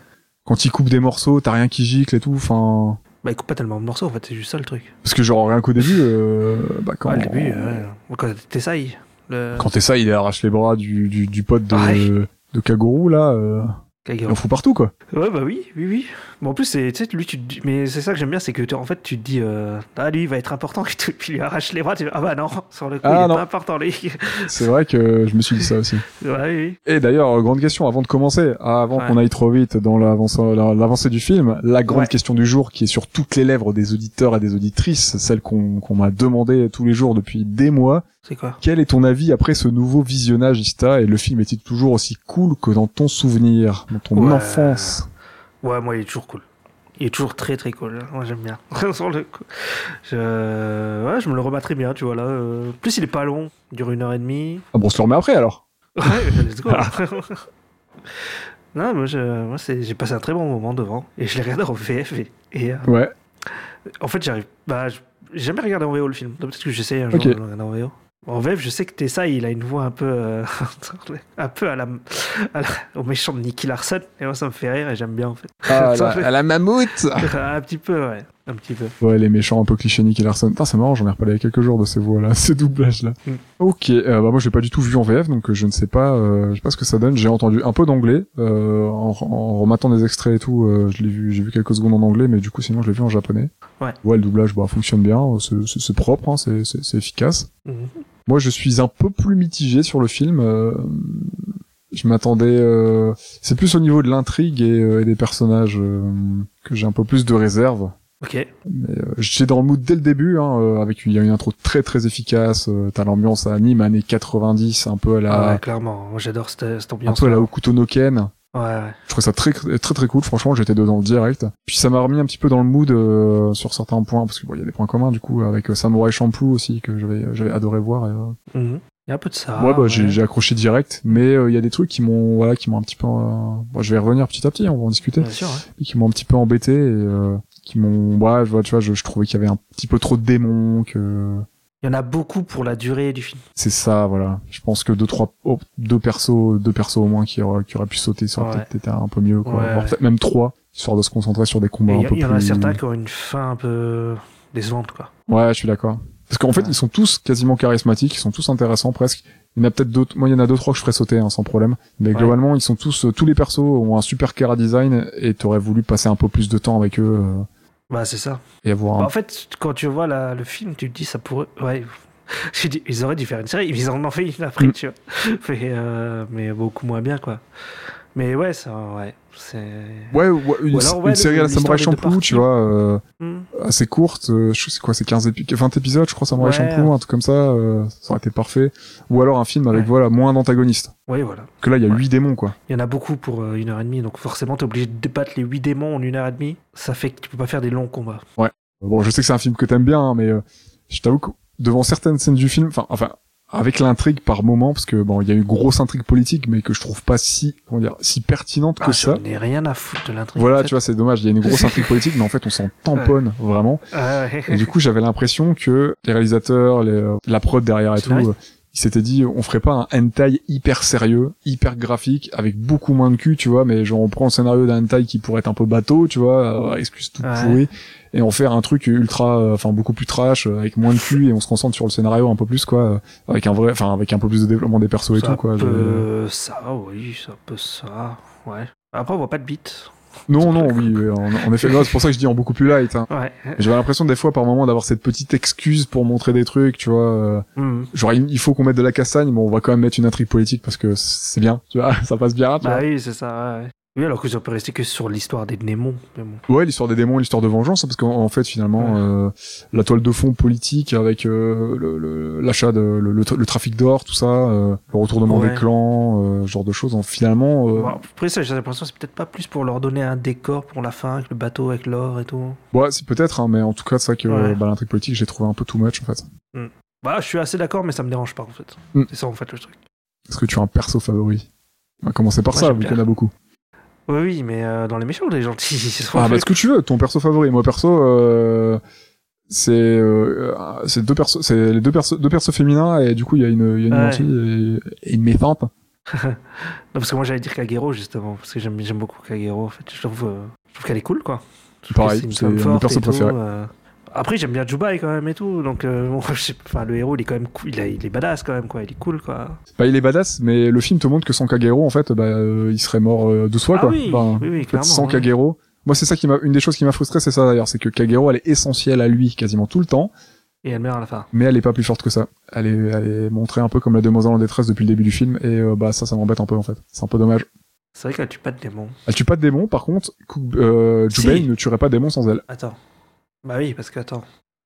F: quand il coupe des morceaux, t'as rien qui gicle et tout. Enfin,
E: Bah il coupe pas tellement de morceaux en fait, c'est juste ça le truc.
F: parce que genre rien qu'au début, euh, bah quand,
E: Ouais, le début, ouais. Quand t'essayes. Le...
F: quand t'es ça, il arrache les bras du, du, du pote de,
E: Ouais.
F: de Kaguru là, euh, il en fout partout quoi.
E: Ouais, bah oui, oui, oui. Bon, en plus, c'est, tu sais, lui, tu te dis... Mais c'est ça que j'aime bien, c'est que, tu- en fait, tu te dis, euh, ah, lui, il va être important, et tout, puis il lui arrache les bras, tu dis, ah bah non, sur le coup,
F: Ah,
E: il est pas important, lui.
F: C'est vrai que je me suis dit ça aussi.
E: ouais, oui.
F: Et d'ailleurs, euh, grande question avant de commencer, avant
E: Ouais.
F: qu'on aille trop vite dans l'avancée la- l'avancée du film, la grande
E: Ouais.
F: question du jour qui est sur toutes les lèvres des auditeurs et des auditrices, celle qu'on qu'on m'a demandé tous les jours depuis des mois.
E: C'est quoi
F: Quel est ton avis après ce nouveau visionnage, Ista Et le film est-il toujours aussi cool que dans ton souvenir, dans ton
E: Ouais.
F: enfance?
E: Ouais, moi, il est toujours cool. Il est toujours très, très cool. Moi, j'aime bien. Je... Ouais, je me le remets très bien, tu vois, là. euh. Plus, il est pas long, il dure une heure et demie.
F: Ah bon, on se le remet après alors
E: Ouais, let's go. non, moi, je... j'ai passé un très bon moment devant, et je l'ai regardé en VF, et... et, euh,
F: Ouais.
E: En fait, j'arrive. Bah, je- j'ai jamais regardé en VO le film. Donc, peut-être que j'essaie un jour de le regarder en VO. En VF, je sais que Tessa, il a une voix un peu. euh, un peu à la, à la- au méchant de Nicky Larson. Et moi, ça me fait rire et j'aime bien, en fait.
F: Ah,
E: Ça
F: la,
E: fait-
F: à la mammouth
E: un petit peu, ouais. Un petit peu.
F: Ouais, les méchants un peu clichés Nicky Larson. Putain, c'est marrant, j'en ai reparlé il y a quelques jours de ces voix-là, ces doublages-là.
E: Mm.
F: Ok, euh, bah moi j'ai pas du tout vu en VF, donc euh, je ne sais pas, euh, je sais pas ce que ça donne. J'ai entendu un peu d'anglais, euh, en, en rematant des extraits et tout, euh, je l'ai vu, j'ai vu quelques secondes en anglais, mais du coup sinon je l'ai vu en japonais.
E: Ouais.
F: Ouais, le doublage, bah fonctionne bien, c'est- propre, hein, c'est c'est- c'est efficace. Moi, je suis un peu plus mitigé sur le film. euh, je m'attendais. euh, C'est plus au niveau de l'intrigue et, euh, et des personnages euh, que j'ai un peu plus de réserve.
E: Ok.
F: Mais euh, j'étais dans le mood dès le début, hein, euh, avec une, il y a une intro très très efficace. euh, T'as l'ambiance à anime années 90, un peu à la,
E: Ah ouais, clairement. J'adore cette, cette
F: un
E: ambiance.
F: peu à la Hokuto no Ken.
E: Ouais, ouais.
F: Je trouvais ça très très très cool. Franchement, j'étais dedans direct. Puis ça m'a remis un petit peu dans le mood euh, sur certains points, parce que bon, il y a des points communs du coup avec euh, Samurai Champloo aussi que j'avais j'avais adoré voir. Et, euh,
E: Mhm. Il y a un peu de ça.
F: ouais, bah,
E: ouais.
F: j'ai j'ai accroché direct, mais euh, il y a des trucs qui m'ont, voilà, qui m'ont un petit peu. euh, bon, je vais revenir petit à petit, on va en discuter,
E: Bien sûr, ouais.
F: et qui m'ont un petit peu embêté et euh, qui m'ont, ouais, je vois, tu vois, je, je trouvais qu'il y avait un petit peu trop de démons, que
E: Il y en a beaucoup pour la durée du film.
F: c'est ça, voilà. Je pense que deux, trois, oh, deux persos, deux persos au moins qui auraient, qui auraient pu sauter, ça aurait
E: Ouais.
F: peut-être été un peu mieux, quoi.
E: Ouais,
F: peut-être même trois, histoire de se concentrer sur des combats
E: Et
F: un
E: Il y,
F: peu
E: il y en
F: plus.
E: a certains qui ont une fin un peu décevante, quoi.
F: Ouais, je suis d'accord. Parce qu'en fait, ils sont tous quasiment charismatiques, ils sont tous intéressants presque. Il y en a peut-être d'autres, moi il y en a deux trois que je ferais sauter hein, sans problème. Mais globalement, ils sont tous, euh, tous les persos ont un super cara design et t'aurais voulu passer un peu plus de temps avec eux euh,
E: Bah, c'est ça.
F: et avoir.
E: Bah,
F: un-
E: en fait, quand tu vois la- le film, tu te dis ça pourrait. Ouais. Dit, ils auraient dû faire une série, ils en ont fait une après,
F: Mm.
E: tu vois. Mais, euh, mais beaucoup moins bien, quoi. Mais ouais, ça, ouais. C'est.
F: Ouais, ouais, une,
E: ouais,
F: série à la Samurai Champloo, tu vois, euh,
E: Hmm.
F: assez courte. euh, je sais c'est quoi, c'est 15 épi 20 épisodes, je crois, Samurai
E: Ouais.
F: Champloo, un truc comme ça. euh, ça aurait été parfait. Ou alors un film avec
E: Ouais.
F: voilà moins d'antagonistes.
E: Oui, voilà.
F: Que là, il y a
E: Ouais.
F: huit démons, quoi.
E: Il y en a beaucoup pour une heure et demie, donc forcément, t'es obligé de battre les huit démons en une heure et demie. Ça fait que tu peux pas faire des longs combats.
F: Bon, je sais que c'est un film que t'aimes bien, hein, mais je t'avoue que devant certaines scènes du film, enfin, enfin, avec l'intrigue par moment, parce que bon, il y a une grosse intrigue politique, mais que je trouve pas si, comment dire, si pertinente que
E: Ah,
F: ça.
E: j'en ai rien à foutre de l'intrigue.
F: Voilà,
E: en fait.
F: tu vois, c'est dommage. Il y a une grosse intrigue politique, mais en fait, on s'en tamponne vraiment. Et du coup, j'avais l'impression que les réalisateurs, les, euh, la prod derrière et tout, Ils s'étaient dit, on ferait pas un hentai hyper sérieux, hyper graphique, avec beaucoup moins de cul, tu vois, mais genre on prend le scénario d'un hentai qui pourrait être un peu bateau, tu vois, euh, excuse tout
E: Ouais.
F: pourri, et on fait un truc ultra, euh, enfin beaucoup plus trash, euh, avec moins de cul, et on se concentre sur le scénario un peu plus, quoi, avec un vrai, enfin avec un peu plus de développement des persos et tout, quoi.
E: peut-
F: Je-
E: Ça, oui, ça peut ça. Ouais. Après, on voit pas de bite.
F: Non, non, oui, oui, en, en effet, c'est pour ça que je dis en beaucoup plus light. Hein.
E: Ouais.
F: J'avais l'impression des fois par moment d'avoir cette petite excuse pour montrer des trucs, tu vois. euh,
E: Mhm.
F: genre il faut qu'on mette de la castagne, mais on va quand même mettre une intrigue politique parce que c'est bien, tu vois, ça passe bien. Tu
E: Bah
F: vois.
E: oui, c'est ça, ouais, ouais. Oui, alors que ça peut rester que sur l'histoire des démons. Bon.
F: Ouais, l'histoire des démons, l'histoire de vengeance, hein, parce qu'en en fait finalement
E: Ouais.
F: euh, la toile de fond politique avec euh, le- le- l'achat de le, trafic d'or, tout ça, euh, le retournement
E: Ouais.
F: des clans, euh, ce genre de choses. hein, finalement,
E: Bon, après ça, j'ai l'impression que c'est peut-être pas plus pour leur donner un décor pour la fin, avec le bateau, avec l'or et tout.
F: ouais, c'est peut-être, hein, mais en tout cas, c'est vrai que
E: Ouais.
F: bah, l'intrigue politique, j'ai trouvé un peu too much en fait.
E: Bah, je suis assez d'accord, mais ça me dérange pas en fait.
F: Mm.
E: C'est ça en fait le truc.
F: Est-ce que tu as un perso favori? On va commencer par
E: Moi,
F: ça, vu qu'il y en a beaucoup.
E: Oui, oui, mais euh, dans les méchants ou les gentils
F: Ah bah ce que tu veux, ton perso favori. Moi perso, euh, c'est euh, c'est deux persos, c'est les deux persos, deux persos féminins et du coup il y a une, il y a une
E: Ouais.
F: gentille et, et une méchante.
E: Non, parce que moi j'allais dire Kagero justement, parce que j'aime beaucoup Kagero en fait. Je trouve, je trouve qu'elle est cool quoi. Je
F: Pareil, c'est mon perso
E: tout,
F: préféré.
E: Après j'aime bien Jubai quand même et tout, donc euh, bon, enfin, le héros il est quand même cool, il, a- il est badass quand même quoi, il est cool quoi.
F: Bah il est badass, mais le film te montre que sans Kagero en fait, bah euh, il serait mort euh, de soi
E: ah
F: quoi.
E: oui,
F: Enfin,
E: oui, oui,
F: en fait,
E: clairement.
F: sans. Kagero. Moi c'est ça qui m'a, une des choses qui m'a frustré, c'est ça d'ailleurs, c'est que Kagero elle est essentielle à lui quasiment tout le temps,
E: Et elle meurt à la fin.
F: mais elle est pas plus forte que ça. Elle est, elle est montrée un peu comme la demoiselle en détresse depuis le début du film et euh, bah ça ça m'embête un peu en fait. C'est un peu dommage.
E: C'est vrai qu'elle tue pas de démons.
F: Elle tue pas de démons, par contre, euh, Jubei
E: Si.
F: ne tuerait pas de démons sans elle.
E: Attends. Bah oui, parce que attends.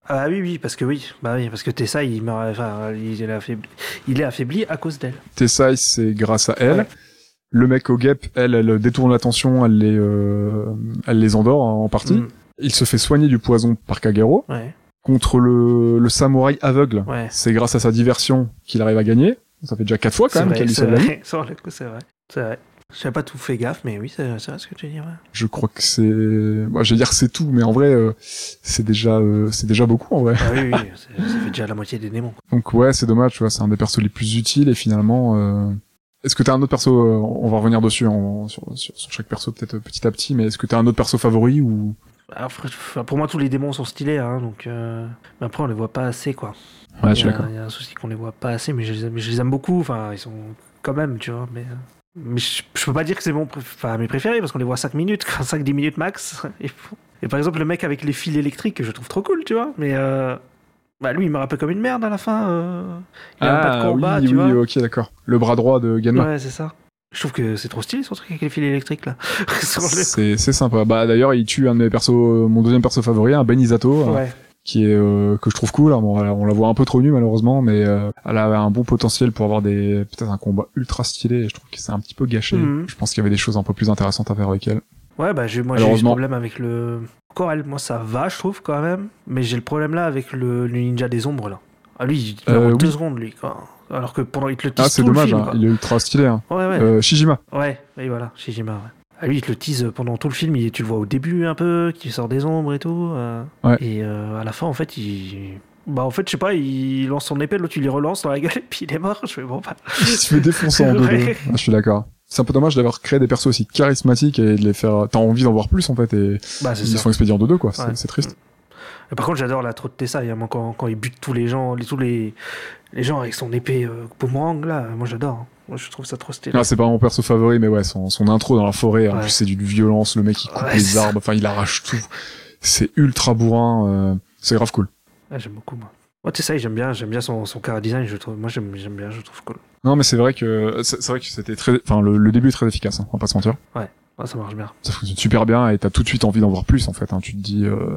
E: Ah oui, oui, parce que oui, bah oui, parce que Tessa il meurt, enfin, il est affaibli, il est affaibli à cause d'elle.
F: Tessai, c'est grâce à elle.
E: Ouais.
F: Le mec au guêpe, elle, elle détourne l'attention, elle les, euh, elle les endort en partie.
E: Mm,
F: Il se fait soigner du poison par Kagero.
E: ouais,
F: Contre le, le samouraï aveugle,
E: ouais.
F: c'est grâce à sa diversion qu'il arrive à gagner. Ça fait déjà quatre fois quand même qu'elle lui sauve la vie.
E: c'est vrai. J'avais pas tout fait gaffe, mais oui, c'est vrai ce que tu dis. Ouais.
F: Je crois que c'est, moi, je vais dire que c'est tout, mais en vrai, euh, c'est déjà, euh, c'est déjà beaucoup en vrai.
E: Ah oui, oui, ça fait déjà la moitié des démons.
F: Donc ouais, c'est dommage, tu vois, c'est un des persos les plus utiles et finalement. Euh... Est-ce que t'as un autre perso On va revenir dessus sur, sur, sur chaque perso peut-être petit à petit, mais est-ce que t'as un autre perso favori ou?
E: Alors, enfin, pour moi, tous les démons sont stylés, hein, donc. Mais après, on les voit pas assez, quoi.
F: Ouais,
E: Il
F: je
E: y
F: suis
E: a-
F: d'accord.
E: Il y a un souci qu'on les voit pas assez, mais je les aime, je les aime beaucoup. Enfin, ils sont quand même, tu vois. Mais, mais je, je peux pas dire que c'est mon enfin, mes préférés parce qu'on les voit 5 minutes, 5-10 minutes max. Et, et par exemple, le mec avec les fils électriques, je trouve trop cool, tu vois. Mais euh, bah, lui, il me rappelle comme une merde à la fin. euh. Il a un pas de combat,
F: Ah oui,
E: tu
F: oui,
E: vois.
F: ok, d'accord. Le bras droit de Genma.
E: Ouais, c'est ça. Je trouve que c'est trop stylé son truc avec les fils électriques là.
F: C'est sympa. Bah d'ailleurs, il tue un de mes persos, mon deuxième perso favori, un Benisato, euh,
E: Ouais.
F: Qui est euh, que je trouve cool. Bon, voilà, on la voit un peu trop nue malheureusement, mais euh, elle a un bon potentiel pour avoir des peut-être un combat ultra stylé. Et je trouve que c'est un petit peu gâché.
E: Mhm.
F: Je pense qu'il y avait des choses un peu plus intéressantes à faire avec elle.
E: Ouais, bah j'ai, moi j'ai eu ce problème avec le. Encore elle, moi ça va, je trouve quand même. Mais j'ai le problème là avec le, le ninja des ombres là. Ah lui, il
F: Euh, oui.
E: deux secondes lui quoi. Alors que pendant il te le
F: Ah, c'est
E: tout le
F: dommage.
E: film,
F: hein. Il est ultra stylé. Hein.
E: Ouais, ouais.
F: Euh, Shijima.
E: Ouais, et voilà, Shijima, ouais. Ah, lui, il te le tease pendant tout le film, il- tu le vois au début un peu, qui sort des ombres et tout. euh.
F: Ouais.
E: Et euh, à la fin, en fait, il. Bah, en fait, je sais pas, il lance son épée, l'autre il les relance dans la gueule, et puis il est mort. Je fais bon, bah.
F: Il se fait défoncer en deux.
E: Ouais.
F: deux. Ah, je suis d'accord. C'est un peu dommage d'avoir créé des persos aussi charismatiques et de les faire. T'as envie d'en voir plus en fait et
E: Bah, c'est
F: ils
E: ça.
F: sont expédiés en deux deux quoi. C'est
E: Ouais.
F: c'est triste.
E: Et par contre, j'adore la trop de Tessa, hein, quand, quand il bute tous les gens, les, tous les, les gens avec son épée euh, boomerang, là, moi j'adore. Moi, je trouve ça trop stylé.
F: Ah, c'est pas mon perso favori, mais ouais, son, son intro dans la forêt, en
E: Ouais.
F: plus c'est d'une violence, le mec il coupe
E: Ouais,
F: les arbres, enfin il arrache tout. C'est ultra bourrin, euh, c'est grave cool.
E: Ah, j'aime beaucoup, moi. Moi, Tessa, j'aime bien, j'aime bien son, son cara design, je trouve. Moi, j'aime j'aime bien, je trouve cool.
F: Non, mais c'est vrai que c'est vrai que c'était très, enfin le, le début est très efficace, hein, on va pas se mentir.
E: Ah, ça marche bien.
F: Ça fonctionne super bien et t'as tout de suite envie d'en voir plus en fait. Hein. Tu te dis, euh,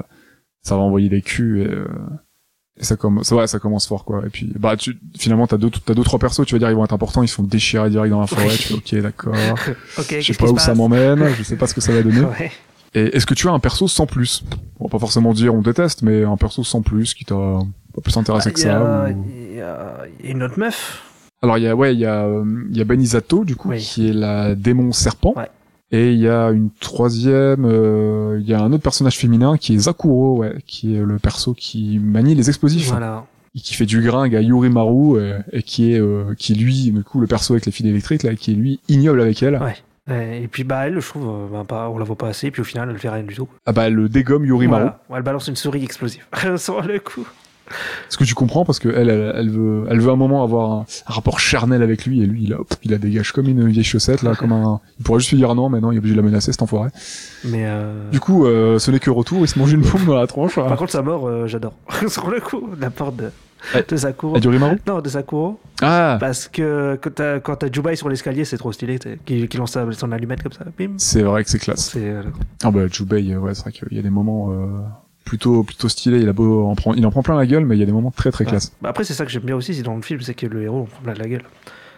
F: ça va envoyer des culs et, euh, et ça commence, ouais, ça commence fort quoi. Et puis bah tu, finalement t'as deux, t'as deux trois persos, tu vas dire ils vont être importants, ils se font déchirer direct dans la forêt. Tu fais ok d'accord. Je sais pas où ça m'emmène, je sais pas ce que ça va donner.
E: Ouais.
F: Et est-ce que tu as un perso sans plus? On va pas forcément dire on déteste, mais un perso sans plus qui t'a pas plus intéressé que
E: Il y, a,
F: ça.
E: il y a- il y a une autre meuf.
F: Alors il y a ouais il y a euh, il y a Benisato du coup
E: Oui.
F: qui est la démon serpent.
E: Ouais.
F: Et il y a une troisième, euh, il y a un autre personnage féminin qui est Zakuro, ouais, qui est le perso qui manie les explosifs
E: Voilà.
F: et qui fait du gringue à Yurimaru euh, et qui est euh, qui lui du coup le perso avec les fils électriques là qui est lui ignoble avec elle.
E: Ouais. Et puis, bah, elle, je trouve, euh, bah, pas, on la voit pas assez, puis au final, elle fait rien du tout.
F: Ah bah elle le dégomme Yurimaru.
E: Voilà. Elle balance une souris explosive. Sur le coup.
F: Ce que tu comprends parce que elle, elle, elle veut, elle veut un moment avoir un, un rapport charnel avec lui et lui, il a, hop, il la dégage comme une vieille chaussette là, comme un. Il pourrait juste lui dire non, mais non, il est obligé de la menacer, cet enfoiré.
E: Mais euh...
F: Du coup, euh, ce n'est que retour, il se mange une bombe dans la tronche.
E: Par contre, sa mort, euh, j'adore. Sur le coup, la porte de, de
F: du Rimaru
E: Non, de Sakuro.
F: Ah,
E: Parce que quand t'as, quand t'as Jubai sur l'escalier, c'est trop stylé. Qui, qui lance son allumette comme ça. Bim.
F: c'est vrai que c'est classe.
E: C'est, euh,
F: Ah bah Jubei, euh, ouais, c'est vrai qu'il y a des moments euh, plutôt plutôt stylés. Il a beau en prend, il en prend plein la gueule, mais il y a des moments très très
E: ouais.
F: classe.
E: Bah après, c'est ça que j'aime bien aussi c'est dans le film, c'est que le héros, on prend plein de la gueule.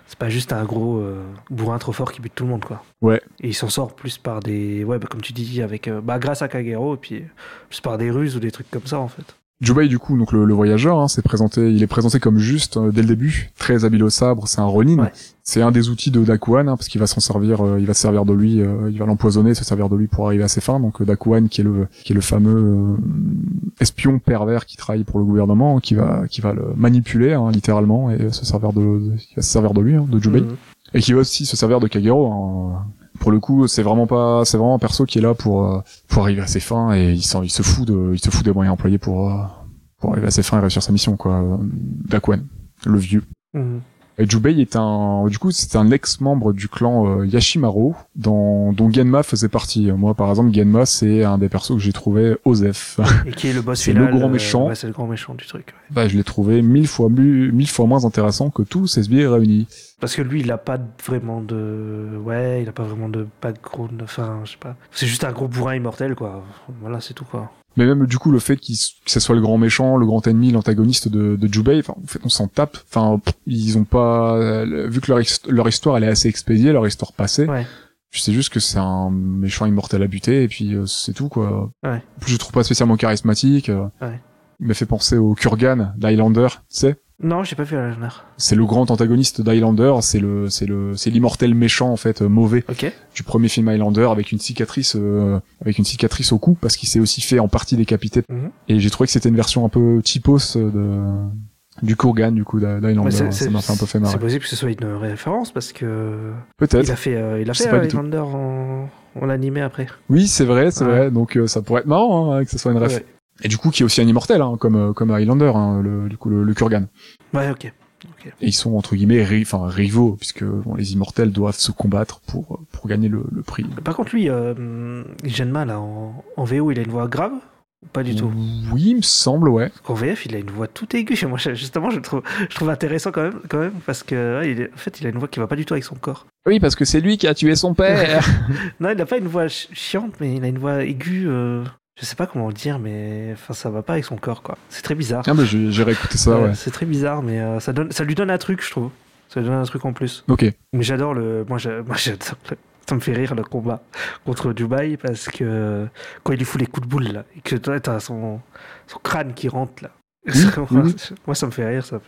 E: C'est pas juste un gros euh, bourrin trop fort qui bute tout le monde, quoi.
F: Ouais.
E: Et il s'en sort plus par des. Ouais, bah, comme tu dis, avec. euh, bah, grâce à Kagero, et puis plus par des ruses ou des trucs comme ça, en fait.
F: Jubei du coup, donc le, le voyageur, hein, c'est présenté, il est présenté comme juste euh, dès le début, très habile au sabre. C'est un Ronin.
E: Ouais.
F: C'est un des outils de Dakuan, hein, parce qu'il va s'en servir, euh, il va se servir de lui, euh, il va l'empoisonner, se servir de lui pour arriver à ses fins. Donc Dakuan, qui est le qui est le fameux euh, espion pervers qui travaille pour le gouvernement, qui va qui va le manipuler hein, littéralement et se servir de, de- qui va se servir de lui, hein, de Jubei.
E: Mhm.
F: et qui va aussi se servir de Kagero. Pour le coup, c'est vraiment pas, c'est vraiment un perso qui est là pour euh, pour arriver à ses fins et il, il se fout de, il se fout des moyens employés pour euh, pour arriver à ses fins et réussir sa mission quoi. Euh, Dakuan, le vieux.
E: Mhm.
F: Et Jubei est un, du coup, c'est un ex-membre du clan euh, Yashimaru, dont, dont Genma faisait partie. Moi, par exemple, Genma, c'est un des persos que j'ai trouvé Osef.
E: Et qui est le boss
F: C'est
E: final.
F: le grand
E: euh,
F: méchant.
E: c'est le grand méchant du truc. ouais.
F: bah, je l'ai trouvé mille fois, mille fois moins intéressant que tous ces sbires réunis.
E: Parce que lui, il a pas vraiment de. Ouais, il a pas vraiment de background. Enfin, je sais pas. C'est juste un gros bourrin immortel, quoi. Voilà, c'est tout, quoi.
F: Mais même du coup le fait qu'il que ce soit le grand méchant, le grand ennemi, l'antagoniste de, de Jubei, enfin en fait on s'en tape. Enfin ils ont pas euh, vu que leur, leur histoire elle est assez expédiée, leur histoire passée.
E: Ouais.
F: Je sais juste que c'est un méchant immortel à buter et puis euh, c'est tout quoi.
E: Ouais.
F: En plus je le trouve pas spécialement charismatique. euh.
E: Ouais.
F: Il m'a fait penser au Kurgan d'Highlander, tu sais.
E: Non, j'ai pas vu la dernière.
F: C'est le grand antagoniste d'Highlander, c'est le c'est le c'est l'immortel méchant en fait euh, mauvais
E: Ok.
F: du premier film Highlander avec une cicatrice euh, avec une cicatrice au cou parce qu'il s'est aussi fait en partie décapiter
E: Mhm.
F: et j'ai trouvé que c'était une version un peu typos euh, de du Kurgan du coup d'Highlander
E: c'est-
F: ça m'a fait un peu fait
E: C'est
F: marrer
E: possible que ce soit une référence parce que.
F: peut-être
E: Il a fait, euh, il a fait euh. Highlander en, en animé après.
F: oui c'est vrai c'est
E: Ouais.
F: vrai donc ça pourrait être marrant hein, que ce soit une
E: Ouais.
F: Et du coup qui est aussi un immortel hein, comme euh, comme Highlander hein, le, du coup le, le Kurgan
E: Ouais, ok.
F: et ils sont entre guillemets ri- enfin rivaux puisque bon, les immortels doivent se combattre pour pour gagner le, le prix
E: Par contre, lui, euh, Genma, là, en, en VO, il a une voix grave ou Pas du tout?
F: oui il me semble ouais
E: En VF, il a une voix tout aiguë. Moi, justement, je le trouve, je trouve intéressant quand même, quand même parce que, ouais, il est- en fait, il a une voix qui va pas du tout avec son corps.
F: oui parce que c'est lui qui a tué son père
E: Non, il a pas une voix chi- chiante, mais il a une voix aiguë. euh, je sais pas comment le dire, mais enfin, ça va pas avec son corps, quoi. C'est très bizarre.
F: ah bah j'ai j'ai réécouté ça
E: Ouais,
F: ouais
E: C'est très bizarre, mais euh, ça, donne, ça lui donne un truc, je trouve. Ça lui donne un truc en plus.
F: ok
E: Mais j'adore le. Moi, j'a- moi, j'adore. le- Ça me fait rire le combat contre Dubaï parce que quand il lui fout les coups de boule là, et que toi t'as son, son crâne qui rentre là. moi, ça me fait rire, ça.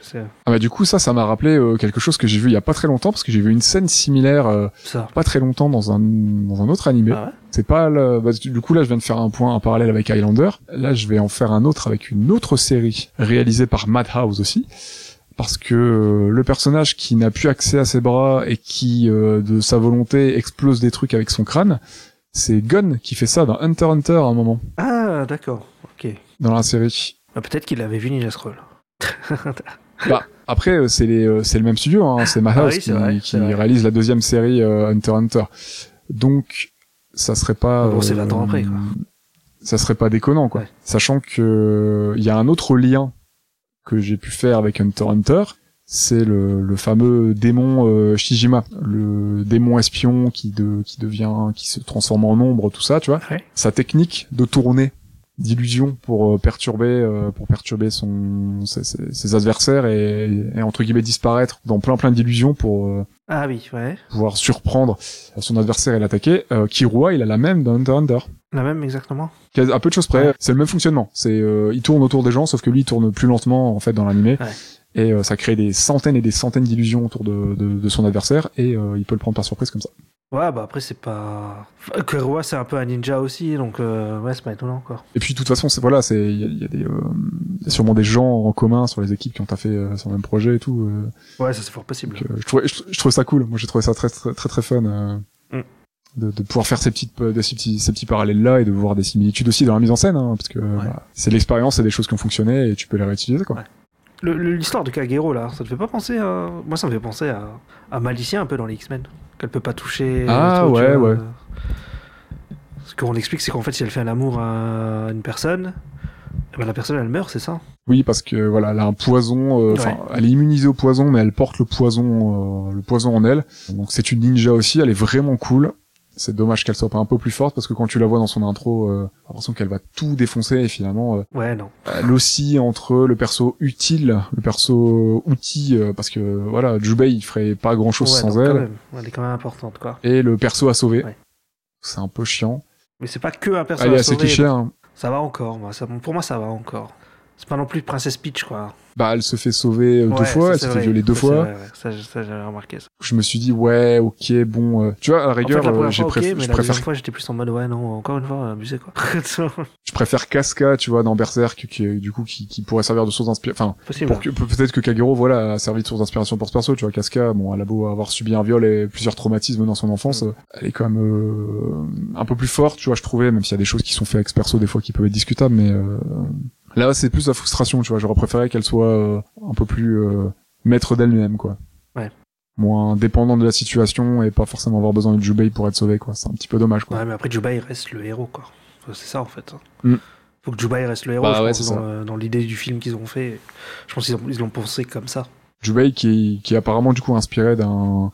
F: Ah bah du coup ça ça m'a rappelé euh, quelque chose que j'ai vu il y a pas très longtemps parce que j'ai vu une scène similaire euh, pas très longtemps dans un dans un autre animé.
E: Ah ouais
F: C'est pas le... bah, du coup là je viens de faire un point un parallèle avec Highlander. Là je vais en faire un autre avec une autre série réalisée par Madhouse aussi parce que euh, le personnage qui n'a plus accès à ses bras et qui euh, de sa volonté explose des trucs avec son crâne, c'est Gunn qui fait ça dans Hunter Hunter à un moment
E: Ah, d'accord. Ok.
F: dans la série.
E: Bah, Peut-être qu'il avait vu Ninja Scroll.
F: Bah, après, euh, c'est les, euh, c'est le même studio, hein, c'est Madhouse
E: Ah oui,
F: qui,
E: vrai,
F: réalise la deuxième série euh, Hunter x Hunter. Donc, ça serait pas.
E: Bon, c'est 20 ans après, quoi.
F: Ça serait pas déconnant, quoi.
E: Ouais.
F: Sachant que il y a un autre lien que j'ai pu faire avec Hunter x Hunter, c'est le, le fameux démon euh, Shijima, le démon espion qui de, qui devient, qui se transforme en ombre, tout ça, tu vois
E: Ouais.
F: sa technique de tourner d'illusion pour euh, perturber euh, pour perturber son ses, ses- adversaires et, et entre guillemets disparaître dans plein plein d'illusions pour euh,
E: Ah oui, ouais.
F: pouvoir surprendre son adversaire et l'attaquer euh, Kirua il a la même dans Hunter
E: La même exactement.
F: à peu de choses près
E: Ouais.
F: c'est le même fonctionnement c'est euh, il tourne autour des gens sauf que lui il tourne plus lentement en fait dans l'animé
E: Ouais.
F: et euh, ça crée des centaines et des centaines d'illusions autour de, de, de son adversaire et euh, il peut le prendre par surprise comme ça
E: Ouais, bah après, c'est pas. Kurua, c'est un peu un ninja aussi, donc euh, ouais, c'est pas étonnant, quoi.
F: Et puis de toute façon, c'est voilà, c'est il y a, il y a des euh, il y a sûrement des gens en commun sur les équipes qui ont taffé euh, sur le même projet et tout. euh,
E: Ouais, ça c'est fort possible.
F: donc, je trouvais je, je trouvais ça cool. Moi, j'ai trouvé ça très très très très fun.
E: Mm.
F: de, de pouvoir faire ces petites de ces petits ces petits parallèles là et de voir des similitudes aussi dans la mise en scène hein, parce que c'est l'expérience c'est des choses qui ont fonctionné et tu peux les réutiliser quoi
E: Ouais. L'histoire de Kagero, là, ça te fait pas penser à. Moi, ça me fait penser à, à Malicia un peu dans les X-Men. Qu'elle peut pas toucher.
F: Ah,
E: vois, tu
F: ouais, ouais.
E: euh, Ce qu'on explique, c'est qu'en fait, si elle fait un amour à une personne, eh ben, la personne, elle meurt, c'est ça?
F: Oui parce que voilà elle a un poison euh,
E: Ouais.
F: elle est immunisée au poison mais elle porte le poison euh, le poison en elle donc c'est une ninja aussi elle est vraiment cool c'est dommage qu'elle soit pas un peu plus forte parce que quand tu la vois dans son intro euh, t'as l'impression qu'elle va tout défoncer et finalement euh,
E: Ouais, non.
F: elle aussi entre le perso utile, le perso outil, euh, parce que voilà, Jubei il ferait pas grand chose
E: Ouais,
F: sans
E: non, quand
F: elle,
E: même. Elle est quand même importante, quoi.
F: et le perso à sauver.
E: Ouais.
F: C'est un peu chiant.
E: Mais c'est pas que un
F: Elle
E: personnage.
F: est assez cliché, hein.
E: Ça va encore, moi. Ça, pour moi, ça va encore. C'est pas non plus Princess Peach, quoi.
F: Bah, elle se fait sauver euh, deux fois, elle se fait
E: vrai.
F: violer deux
E: Ça,
F: fois.
E: Ça, ça, j'avais remarqué ça.
F: Je me suis dit, ouais, ok, bon, euh, tu vois, à la
E: En fait,
F: rigueur, euh, j'ai
E: fois, ok,
F: préf-
E: mais
F: je
E: la
F: préfère
E: fois, j'étais plus en mode, ouais, non, encore une fois, abusé, quoi.
F: je préfère Casca, tu vois, dans Berserk, qui, du coup, qui, qui pourrait servir de source d'inspiration. Enfin, pour que, peut-être que Kagero, voilà, a servi de source d'inspiration pour ce perso, tu vois, Casca, bon, elle a beau avoir subi un viol et plusieurs traumatismes dans son enfance,
E: Mm.
F: euh, elle est quand même euh, un peu plus forte, tu vois, je trouvais, même s'il y a des choses qui sont faites avec ce perso des fois qui peuvent être discutables, mais euh, là, c'est plus la frustration, tu vois, j'aurais préféré qu'elle soit euh, un peu plus euh, maître d'elle-même, quoi.
E: Ouais.
F: Moins dépendant de la situation et pas forcément avoir besoin de Jubei pour être sauvé, quoi. C'est un petit peu dommage, quoi.
E: Ouais, mais après, Juba, il reste le héros, quoi. C'est ça, en fait.
F: Mm.
E: Faut que Juba, il reste le héros,
F: Bah
E: je
F: ouais,
E: pense, dans, euh, l'idée du film qu'ils ont fait. Je pense qu'ils ont- ils l'ont pensé comme ça.
F: Jubei qui est, qui est apparemment du coup inspiré d'un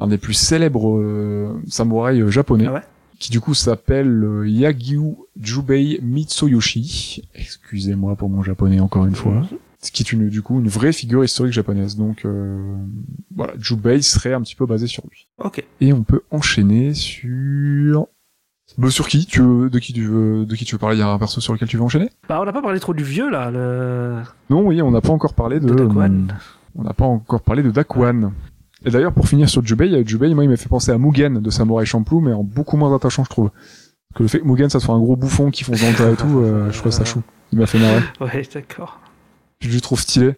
F: un des plus célèbres euh, samouraïs japonais
E: Ah ouais?
F: Qui du coup s'appelle euh, Yagyu Jubei Mitsuyoshi excusez-moi pour mon japonais encore une fois ce qui est une du coup une vraie figure historique japonaise donc euh, voilà Jubei serait un petit peu basé sur lui
E: Ok.
F: et on peut enchaîner sur bah, sur qui tu veux, de qui tu veux de qui tu veux parler? Il y a un perso sur lequel tu veux enchaîner?
E: Bah, on n'a pas parlé trop du vieux, là, le...
F: non oui on n'a pas encore parlé de,
E: de Daquan.
F: On n'a pas encore parlé de Daquan. Et d'ailleurs, pour finir sur Jubei, euh, Jubei, moi, il m'a fait penser à Mugen de Samurai Champloo, mais en beaucoup moins attachant, je trouve. Que le fait que Mugen, ça soit un gros bouffon qui fonce dans le tas et tout, euh, je trouve ça chou. Il m'a fait marrer.
E: Ouais, d'accord.
F: Je le trouve stylé.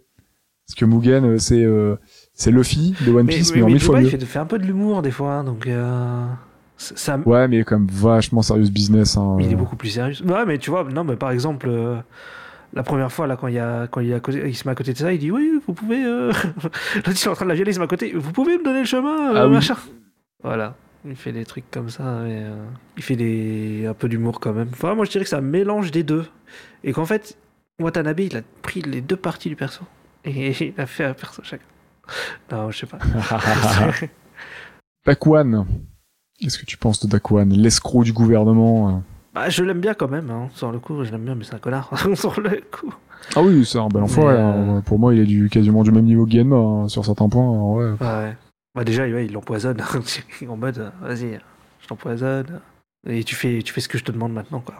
F: Parce que Mugen, euh, c'est euh, c'est Luffy de One Piece, mais, en mille fois
E: Juba, il
F: mieux.
E: fait, un peu de l'humour, des fois, hein, donc... Euh... Ça,
F: Ouais, mais il est quand même vachement sérieux business. Hein.
E: Il est beaucoup plus sérieux. Ouais, mais tu vois, non, mais par exemple, euh, la première fois, là, quand il, y a, quand il, côté- il se met à côté de ça, il dit Oui, vous pouvez. Euh... L'autre, il est en train de la violer, il se met à côté Vous pouvez me donner le chemin, euh,
F: Ah oui.
E: machin. Voilà. Il fait des trucs comme ça, mais, euh, il fait des... un peu d'humour quand même. Enfin, moi, je dirais que c'est un mélange des deux. Et qu'en fait, Watanabe, il a pris les deux parties du perso. Et il a fait un perso chacun. Non, je sais pas.
F: Daquan. Qu'est-ce que tu penses de Daquan L'escroc du gouvernement. Euh.
E: bah, je l'aime bien quand même, hein. sur le coup, je l'aime bien, mais c'est un connard. sur le coup.
F: Ah oui, c'est un bel enfoiré.
E: Mais,
F: hein. Pour moi, il est du quasiment du même niveau que Genma hein, sur certains points. ouais.
E: Ouais. Bah déjà, ouais, il l'empoisonne en mode, euh, vas-y, je t'empoisonne. Et tu fais, tu fais ce que je te demande maintenant, quoi.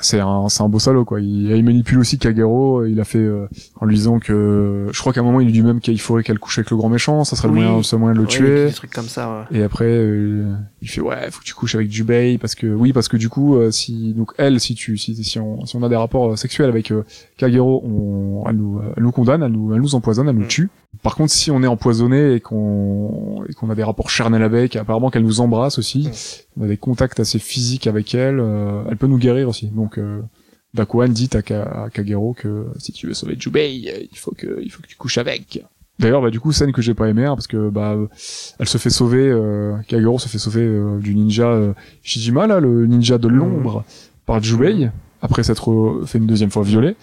F: C'est un c'est un beau salaud quoi il, il manipule aussi Kagero il a fait euh, en lui disant que je crois qu'à un moment il lui dit même qu'il faudrait qu'elle couche avec le grand méchant ça serait
E: Oui.
F: le moyen le seul moyen de le tuer
E: Des trucs comme ça, ouais.
F: et après euh, il fait ouais faut que tu couches avec Jubei parce que oui parce que du coup euh, si donc elle si tu si, si on si on a des rapports euh, sexuels avec euh, Kagero on elle nous elle nous condamne elle nous elle nous empoisonne elle nous
E: Mm.
F: tue par contre si on est empoisonné et qu'on et qu'on a des rapports charnels avec apparemment qu'elle nous embrasse aussi
E: Mm.
F: On a des contacts assez physiques avec elle euh, elle peut nous guérir aussi donc euh, Dakuan dit à, Ka- à Kagero que si tu veux sauver Jubei, euh, il faut que il faut que tu couches avec. D'ailleurs, bah du coup scène que j'ai pas aimé hein, parce que bah elle se fait sauver, euh, Kagero se fait sauver euh, du ninja euh, Shijima là, le ninja de l'ombre, par Jubei après s'être fait une deuxième fois violée.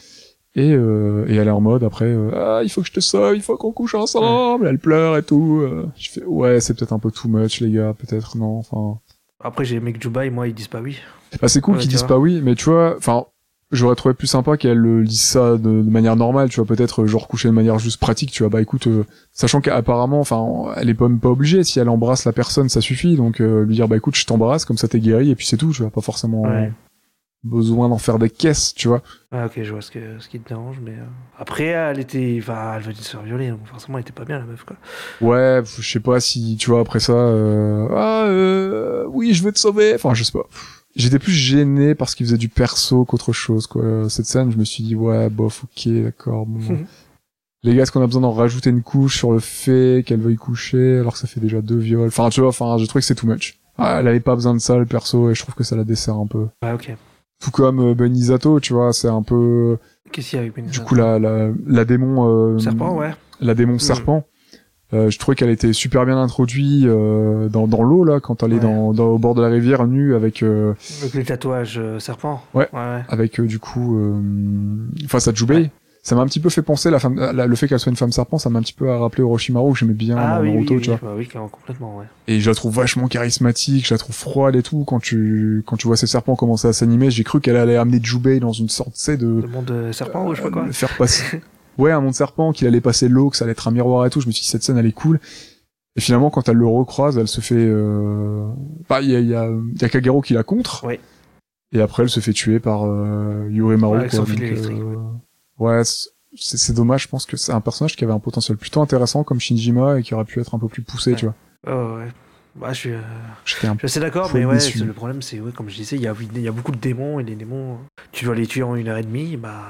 F: Et, euh, et elle est en mode après euh, ah il faut que je te sauve, il faut qu'on couche ensemble. Elle pleure et tout. euh. Je fais ouais c'est peut-être un peu too much les gars, peut-être non. Enfin
E: Après, j'ai aimé que Juba et moi, ils disent pas oui.
F: bah, c'est cool
E: Ouais,
F: qu'ils disent pas oui, mais tu vois, enfin, j'aurais trouvé plus sympa qu'elle euh, dise ça de, de manière normale, tu vois, peut-être euh, genre coucher de manière juste pratique, tu vois, bah écoute, euh, sachant qu'apparemment, enfin, elle est pas obligée, si elle embrasse la personne, ça suffit, donc euh, lui dire bah écoute, je t'embrasse, comme ça t'es guéri, et puis c'est tout, tu vois, pas forcément
E: Ouais.
F: Besoin d'en faire des caisses, tu vois.
E: Ah, ok, je vois ce, que, ce qui te dérange, mais. euh, Après, elle était. Enfin, elle venait de se faire violer, donc forcément, elle était pas bien, la meuf, quoi.
F: Ouais, je sais pas si, tu vois, après ça, euh, ah, euh, oui, je vais te sauver, enfin, je sais pas. J'étais plus gêné parce qu'il faisait du perso qu'autre chose, quoi. Cette scène, je me suis dit, ouais, bof, ok, d'accord, bon. Les gars, est-ce qu'on a besoin d'en rajouter une couche sur le fait qu'elle veuille coucher alors que ça fait déjà deux viols? Enfin, tu vois, enfin, je trouve que c'est too much. Ah, elle avait pas besoin de ça, le perso, et je trouve que ça la dessert un peu.
E: Ouais, ok.
F: Tout comme euh, Benizato, tu vois, c'est un peu,
E: Qu'est-ce qu'il y a avec
F: du coup, la, la, la démon, euh,
E: Serpent, ouais.
F: la démon serpent. Euh, je trouvais qu'elle était super bien introduite euh, dans, dans l'eau là quand elle est
E: Ouais.
F: dans, dans au bord de la rivière nue avec euh,
E: Avec les tatouages euh, serpent.
F: Ouais.
E: Ouais, ouais.
F: avec euh, du coup euh, face à Jubei. Ça m'a un petit peu fait penser la femme, la- le fait qu'elle soit une femme serpent, ça m'a un petit peu rappelé Orochimaru que j'aimais bien
E: Ah
F: dans
E: oui, oui,
F: Naruto,
E: oui,
F: tu vois.
E: bah oui, complètement, ouais.
F: Et je la trouve vachement charismatique, je la trouve froide et tout. Quand tu quand tu vois ces serpents commencer à s'animer, j'ai cru qu'elle allait amener Jubei dans une sorte, sais, de
E: Le monde euh, serpent, ou je sais pas quoi.
F: euh, faire passer. ouais, un monde serpent, qu'il allait passer l'eau, que ça allait être un miroir et tout. Je me suis dit cette scène elle est cool. Et finalement, quand elle le recroise, elle se fait. Euh... Bah, il y a, il y, a, y a Kagero qui la contre.
E: Oui.
F: Et après, elle se fait tuer par euh.
E: Ouais,
F: quoi, donc, euh, Ouais, c'est c'est dommage. Je pense que c'est un personnage qui avait un potentiel plutôt intéressant comme Shinjima et qui aurait pu être un peu plus poussé,
E: Ouais.
F: tu vois.
E: Oh, ouais. Bah, je suis, euh, je suis assez d'accord, mais ouais, le problème, c'est, ouais, comme je disais, il y a, il y a beaucoup de démons, et les démons, tu dois les tuer en une heure et demie, bah,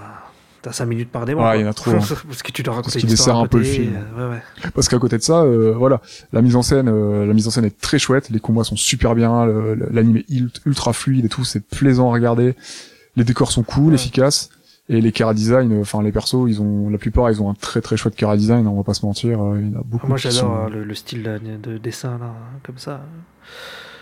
E: t'as 5 minutes par démon.
F: Ouais, il y en a trop, hein.
E: Parce que tu dois raconter
F: qu'il
E: une histoire
F: dessert un peu le film.
E: euh, ouais, ouais.
F: Parce qu'à côté de ça, euh, voilà, la mise en scène, euh, la mise en scène est très chouette, les combats sont super bien, l'anime est ult- ultra fluide et tout, c'est plaisant à regarder. Les décors sont cool, efficaces, et les chara design, euh, enfin les persos, ils ont la plupart, ils ont un très très chouette chara design, on va pas se mentir, euh, il y en a beaucoup.
E: Moi, j'adore
F: sont-
E: euh, le, le style de, de dessin, là, comme ça.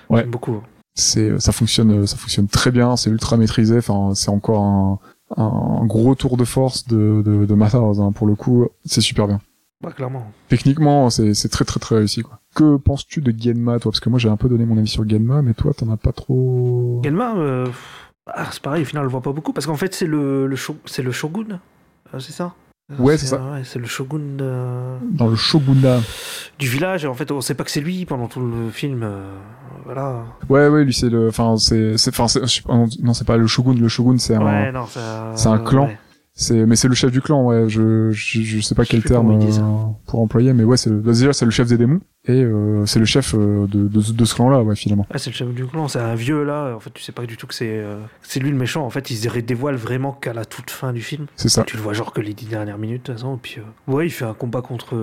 F: Ouais.
E: J'aime beaucoup.
F: C'est, ça fonctionne, ça fonctionne très bien, c'est ultra maîtrisé, enfin c'est encore un, un gros tour de force de de, de hein, pour le coup, c'est super bien.
E: Ouais, clairement.
F: Techniquement, c'est c'est très très très réussi quoi. Que penses-tu de Genma toi? Parce que moi j'ai un peu donné mon avis sur Genma, mais toi t'en as pas trop.
E: Genma, euh, ah, c'est pareil, au final, on le voit pas beaucoup, parce qu'en fait, c'est le, le, sho- le shogun, euh, c'est ça?
F: Ouais, c'est ça.
E: euh, ouais, c'est le shogun de-
F: Dans le Shogunat.
E: du village, et en fait, on sait pas que c'est lui pendant tout le film. euh, voilà.
F: Ouais ouais, lui c'est le, enfin c'est, enfin non c'est pas le Shogun, le Shogun c'est un,
E: Ouais, non, ça-
F: c'est un clan.
E: ouais.
F: C'est, mais c'est le chef du clan, ouais. Je je, je sais pas
E: Je
F: quel terme euh, pour employer, mais ouais c'est le, déjà c'est le chef des démons et euh, c'est le chef euh, de, de de ce clan là, ouais finalement.
E: Ah, c'est le chef du clan, c'est un vieux là. En fait, tu sais pas du tout que c'est euh, c'est lui le méchant. En fait, il se dévoile vraiment qu'à la toute fin du film.
F: C'est ça.
E: Tu le vois genre que les dix dernières minutes, de toute façon. Et puis, ouais, il fait un combat contre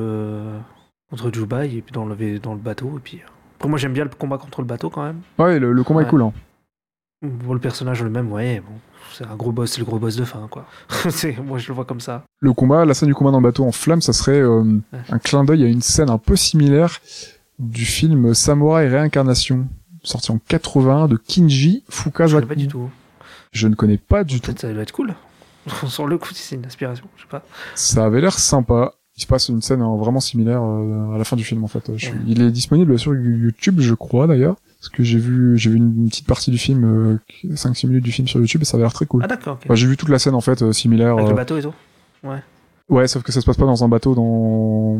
E: contre Jubai et puis dans le dans le bateau. Et puis, après, moi, j'aime bien le combat contre le bateau quand même.
F: Ouais, le, le combat
E: Ouais.
F: est cool. Hein.
E: Bon, le personnage le même, ouais, bon, c'est un gros boss, c'est le gros boss de fin, quoi. moi, je le vois comme ça.
F: Le combat, la scène du combat dans le bateau en flamme, ça serait euh,
E: Ouais.
F: un clin d'œil à une scène un peu similaire du film Samouraï Réincarnation, sorti en 81 de Kinji
E: Je
F: Fukazaki.
E: connais pas du tout.
F: Je ne connais pas du tout.
E: Peut-être ça doit être cool. Sur le coup, si c'est une inspiration, je sais pas.
F: Ça avait l'air sympa. Il se passe une scène hein, vraiment similaire euh, à la fin du film en fait. Je-
E: Ouais.
F: Il est disponible sur YouTube, je crois d'ailleurs, parce que j'ai vu j'ai vu une petite partie du film, 5-6 minutes du film sur YouTube et ça avait l'air très cool.
E: Ah, d'accord.
F: Enfin, j'ai vu toute la scène en fait euh, similaire.
E: Avec
F: euh,
E: le bateau et tout.
F: Ouais, sauf que ça se passe pas dans un bateau dans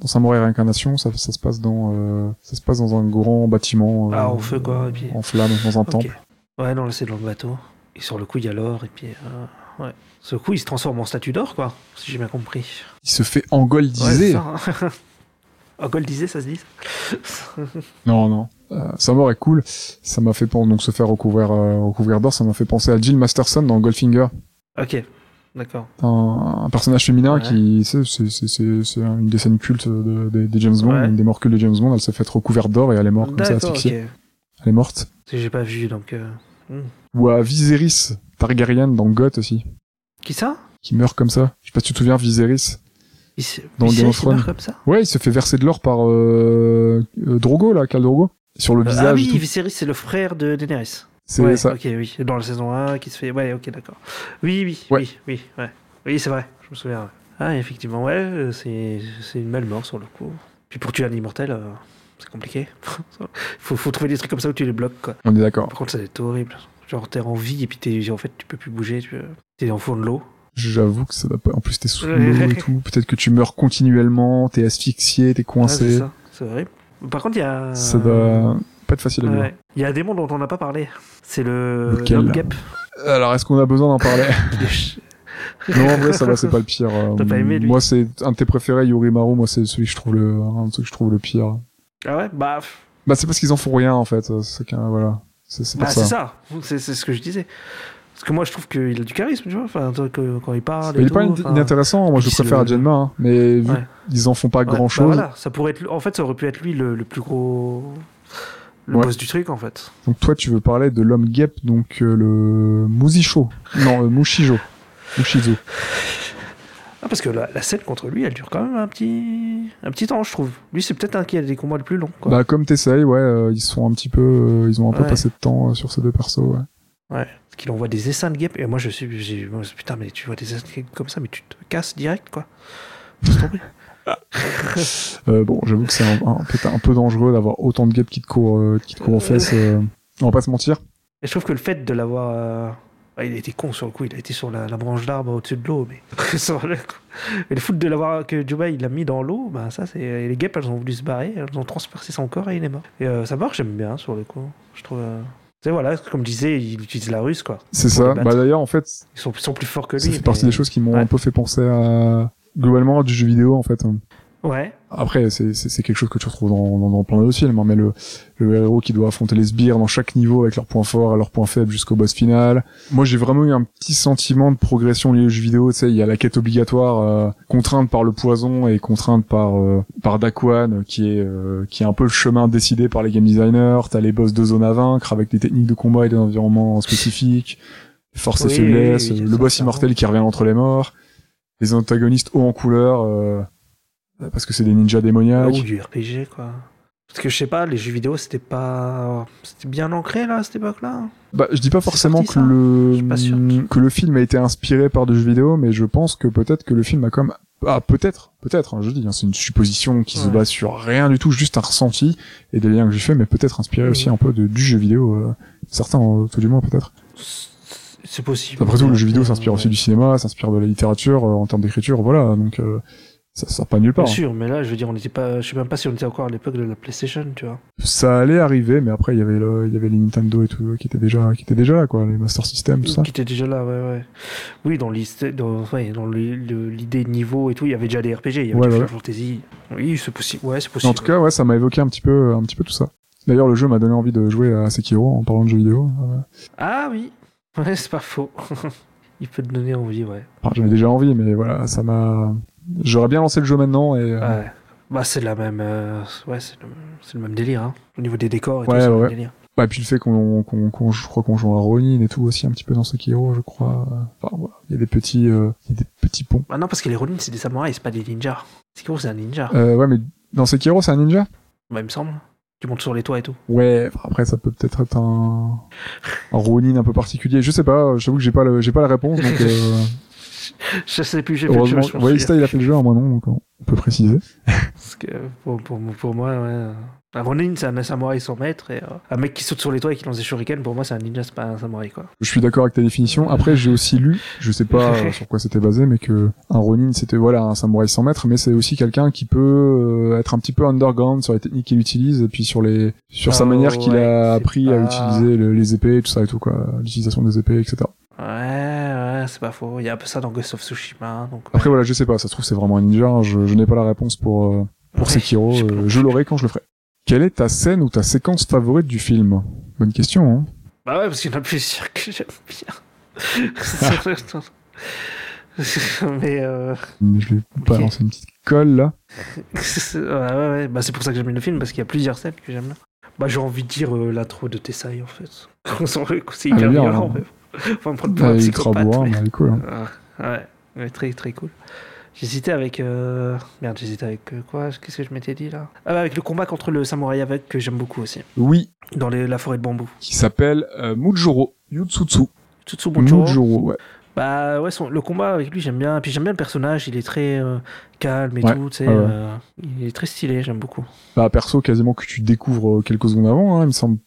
F: dans Samouraï Réincarnation, ça, ça se passe dans euh, ça se passe dans un grand bâtiment euh,
E: Ah, en feu, quoi, et puis-
F: en flamme dans un temple.
E: Ouais, non, là, c'est dans le bateau. Et sur le coup, il y a l'or, et puis. euh, ouais. Le coup, il se transforme en statue d'or, quoi, si j'ai bien compris.
F: Il se fait
E: Ouais,
F: engoldiser.
E: ça, se dit
F: non non. Euh, sa mort est cool. Ça m'a fait penser donc se faire recouvrir euh, recouvrir d'or, ça m'a fait penser à Jill Masterson dans Goldfinger,
E: Ok, d'accord.
F: un, un personnage féminin
E: Ouais.
F: qui c'est une des scènes cultes de, de- des James Bond,
E: Ouais.
F: une des morts cultes de James Bond, elle s'est fait recouverte d'or et elle est morte comme ça asphyxiée. Elle est morte.
E: J'ai pas vu, donc. euh, hmm.
F: Ou à Viserys Targaryen dans Goth aussi,
E: Qui ça?
F: Qui meurt comme ça. Je sais pas si tu te souviens Viserys.
E: Il se...
F: Dans Game of Thrones.
E: comme ça?
F: Ouais, il se fait verser de l'or par euh, euh, Drogo, là, Khal Drogo, sur le
E: Euh,
F: visage.
E: Ah oui. Viserys, c'est le frère de Daenerys.
F: c'est
E: ouais,
F: ça.
E: Ok, oui. Dans la saison 1, qui se fait. Ouais, ok, d'accord. Oui, oui,
F: Ouais.
E: oui, oui, ouais. Oui, c'est vrai, je me souviens. Ah, effectivement, ouais, c'est une belle mort sur le coup. Puis pour tuer un immortel, euh, c'est compliqué. faut, faut trouver des trucs comme ça où tu les bloques, quoi.
F: On est d'accord.
E: Par contre, ça va être horrible. Genre, t'es en vie et puis t'es, en fait, tu peux plus bouger, tu es en fond de l'eau.
F: J'avoue que ça va pas. En plus, t'es sous l'eau et tout. Peut-être que tu meurs continuellement, t'es asphyxié, t'es coincé.
E: ça, c'est horrible. Par contre, il y a.
F: ça doit pas être facile à vivre.
E: Ouais. Il y a un démon dont on n'a pas parlé. C'est le.
F: Lequel
E: guêpe.
F: Alors, est-ce qu'on a besoin d'en parler? Non, en vrai, ça va, c'est pas le pire. Euh,
E: T'as pas aimé, lui?
F: Moi, c'est un de tes préférés, Yorimaru. Moi, c'est celui que je trouve le, un de ceux que je trouve le pire.
E: ah ouais? Bah,
F: Bah, c'est parce qu'ils en font rien, en fait. C'est qu'un, voilà. C'est c'est
E: bah
F: ça.
E: c'est ce que je disais. Parce que moi, je trouve qu'il a du charisme, tu vois. Enfin, euh, quand il parle.
F: Il est pas inintéressant. Moi, je le préfère
E: le-
F: à Genma, hein. Mais vu
E: Ouais.
F: qu'ils en font pas
E: ouais,
F: grand
E: bah
F: chose.
E: voilà, ça pourrait être. En fait, ça aurait pu être lui le, le plus gros. le
F: Ouais.
E: boss du truc en fait.
F: Donc toi, tu veux parler de l'homme guêpe, donc euh, le Musisho. Non, euh, Mushijo. Mushizo.
E: Ah, parce que la, la scène contre lui, elle dure quand même un petit, un petit temps, je trouve. Lui, c'est peut-être un qui a des combats les plus longs. Quoi.
F: Bah comme t'essayes, ouais, euh, ils sont un petit peu, euh, ils ont un peu passé de temps euh, sur ces deux persos, ouais.
E: Ouais. Parce qu'il envoie des essaims de guêpes. Et moi, je suis. moi, Putain, mais tu vois des essaims de guêpes comme ça, mais tu te casses direct, quoi. Tomber.
F: Bon, j'avoue que c'est un, un- peut-être un peu dangereux d'avoir autant de guêpes qui te courent, qui te courent aux fesses. on va pas se mentir.
E: Et je trouve que le fait de l'avoir. Euh, ah, il a été con sur le coup, il a été sur la, la branche d'arbre au-dessus de l'eau, mais. le. Mais le foot de l'avoir. que Dubaï il l'a mis dans l'eau, bah ça, c'est. les guêpes, elles ont voulu se barrer, elles ont transpercé son corps et il est mort. Et euh, ça marche, j'aime bien sur le coup. Je trouve. euh, voilà, comme je disais, il utilise la russe, quoi.
F: C'est ça. Bah d'ailleurs, en fait,
E: Ils sont, ils sont plus forts que lui.
F: ça fait partie
E: mais-
F: des choses qui m'ont
E: Ouais.
F: un peu fait penser à globalement à du jeu vidéo, en fait.
E: Ouais.
F: Après, c'est quelque chose que tu retrouves dans, dans, dans plein d'autres films, hein, mais le, le héros qui doit affronter les sbires dans chaque niveau avec leurs points forts et leurs points faibles jusqu'au boss final. Moi, j'ai vraiment eu un petit sentiment de progression lié au jeu vidéo. Tu sais, il y a la quête obligatoire, euh, contrainte par le poison et contrainte par euh, par Daquan, euh, qui est euh, qui est un peu le chemin décidé par les game designers. T'as les boss de zone à vaincre avec des techniques de combat et des environnements spécifiques, forces
E: Oui,
F: et
E: oui, oui,
F: le boss immortel qui revient entre les morts, les antagonistes hauts en couleur. Parce que c'est des ninjas démoniaques.
E: Ou du RPG, quoi. Parce que je sais pas, les jeux vidéo, c'était pas. C'était bien ancré, là, à cette époque-là.
F: Bah, je dis pas forcément
E: sorti,
F: que le que le film a été inspiré par des jeux vidéo, mais je pense que peut-être que le film a comme ah peut-être peut-être hein, je dis hein, c'est une supposition qui se base sur rien du tout, juste un ressenti et des liens que j'ai fait, mais peut-être inspiré aussi un peu de, du jeu vidéo, euh, certains euh, tout du moins peut-être.
E: C'est possible.
F: Après tout, le jeu vidéo
E: Euh,
F: s'inspire aussi du cinéma, s'inspire de la littérature euh, en termes d'écriture, voilà, donc euh, ça sort pas nulle part.
E: Bien
F: hein.
E: sûr, mais là, je veux dire, on n'était pas. Je sais même pas si on était encore à l'époque de la PlayStation, tu vois.
F: Ça allait arriver, mais après il y avait le, il y avait les Nintendo et tout qui étaient déjà qui étaient déjà là quoi, les Master System tout ça.
E: Qui était déjà là, ouais, ouais. Oui, dans l'idée dans, ouais, dans le- le- l'idée de niveau et tout, il y avait déjà des RPG, il y avait
F: Ouais, ouais.
E: Fantasy. Oui, c'est possible. Ouais, c'est
F: En
E: possible.
F: tout cas, ouais, ça m'a évoqué un petit peu, un petit peu tout ça. D'ailleurs, le jeu m'a donné envie de jouer à Sekiro en parlant de jeux vidéo. Euh,
E: Ah oui, ouais, c'est pas faux. il peut te donner envie, ouais.
F: Enfin, j'en ai déjà envie, mais voilà, ça m'a. J'aurais bien lancé le jeu maintenant et. euh,
E: Ouais. Bah, c'est la même. euh, Ouais, c'est le... le même délire, hein. Au niveau des décors et
F: Ouais,
E: tout, c'est le
F: ouais.
E: même délire.
F: Bah, et puis le fait qu'on, qu'on, je crois qu'on joue à Ronin et tout aussi un petit peu dans Sekiro, je crois. Enfin, voilà, il y a des petits, euh, il y a des petits ponts.
E: Ah non, parce que les Ronin, c'est des samouraïs, c'est pas des ninjas. Sekiro, c'est un ninja.
F: Euh, ouais, mais dans Sekiro, c'est un ninja?
E: Bah, il me semble. Tu montes sur les toits et tout.
F: Ouais. après, ça peut peut-être être un, un Ronin un peu particulier. Je sais pas. Je t'avoue que j'ai pas, le... j'ai pas la réponse, donc.
E: Je sais plus, j'ai fait le jeu. je
F: ouais. Ista, il a fait le jeu, moi non, donc on peut préciser.
E: Parce que pour, pour, pour moi, ouais. Un Ronin, c'est un samouraï sans maître. Et euh, un mec qui saute sur les toits et qui lance des shurikens, pour moi, c'est un ninja, c'est pas un samouraï, quoi.
F: Je suis d'accord avec ta définition. Après, j'ai aussi lu, je sais pas sur quoi c'était basé, mais que un Ronin, c'était voilà un samouraï sans maître, mais c'est aussi quelqu'un qui peut euh, être un petit peu underground sur les techniques qu'il utilise et puis sur les sur sa
E: Oh,
F: manière qu'il
E: ouais,
F: a appris à utiliser le- les épées, tout ça et tout quoi, l'utilisation des épées, etc.
E: Ouais, c'est pas faux. Il y a un peu ça dans Ghost of Tsushima. Donc, ouais.
F: Après voilà, je sais pas, ça se trouve c'est vraiment un ninja. hein, Je, je n'ai pas la réponse pour euh, pour
E: Ouais,
F: Sekiro.
E: je
F: euh, je l'aurai quand je le ferai. Quelle est ta scène ou ta séquence favorite du film? Bonne question. Hein
E: Bah ouais, parce qu'il y en a plusieurs que j'aime bien. Mais euh...
F: je vais pas
E: Ok.
F: lancer une petite colle là.
E: ouais, ouais, ouais. Bah, c'est pour ça que j'aime le film, parce qu'il y a plusieurs scènes que j'aime. Bah, j'ai envie de dire euh, l'intro de Tessai, en fait. C'est
F: Ah,
E: hyper
F: bien,
E: violent.
F: hein.
E: Mais- Enfin, prendre pour un psychopathe. mais-
F: mais cool. hein.
E: Ah, ouais, ouais, très très cool. J'hésitais avec. euh, Merde, j'hésitais avec euh, quoi Qu'est-ce que je m'étais dit là? Ah, bah, avec le combat contre le samouraï avec, que j'aime beaucoup aussi.
F: Oui,
E: Dans les... la forêt de bambou.
F: qui s'appelle euh, Mujuro Yutsutsu.
E: Tsutsumochoro.
F: Mujuro, ouais.
E: Bah ouais, son- le combat avec lui, j'aime bien. Puis j'aime bien le personnage, il est très euh, calme et
F: Ouais,
E: tout, tu sais. euh, il est très stylé, j'aime beaucoup.
F: Bah, perso, quasiment que tu découvres euh, quelques secondes avant, hein, il me semble.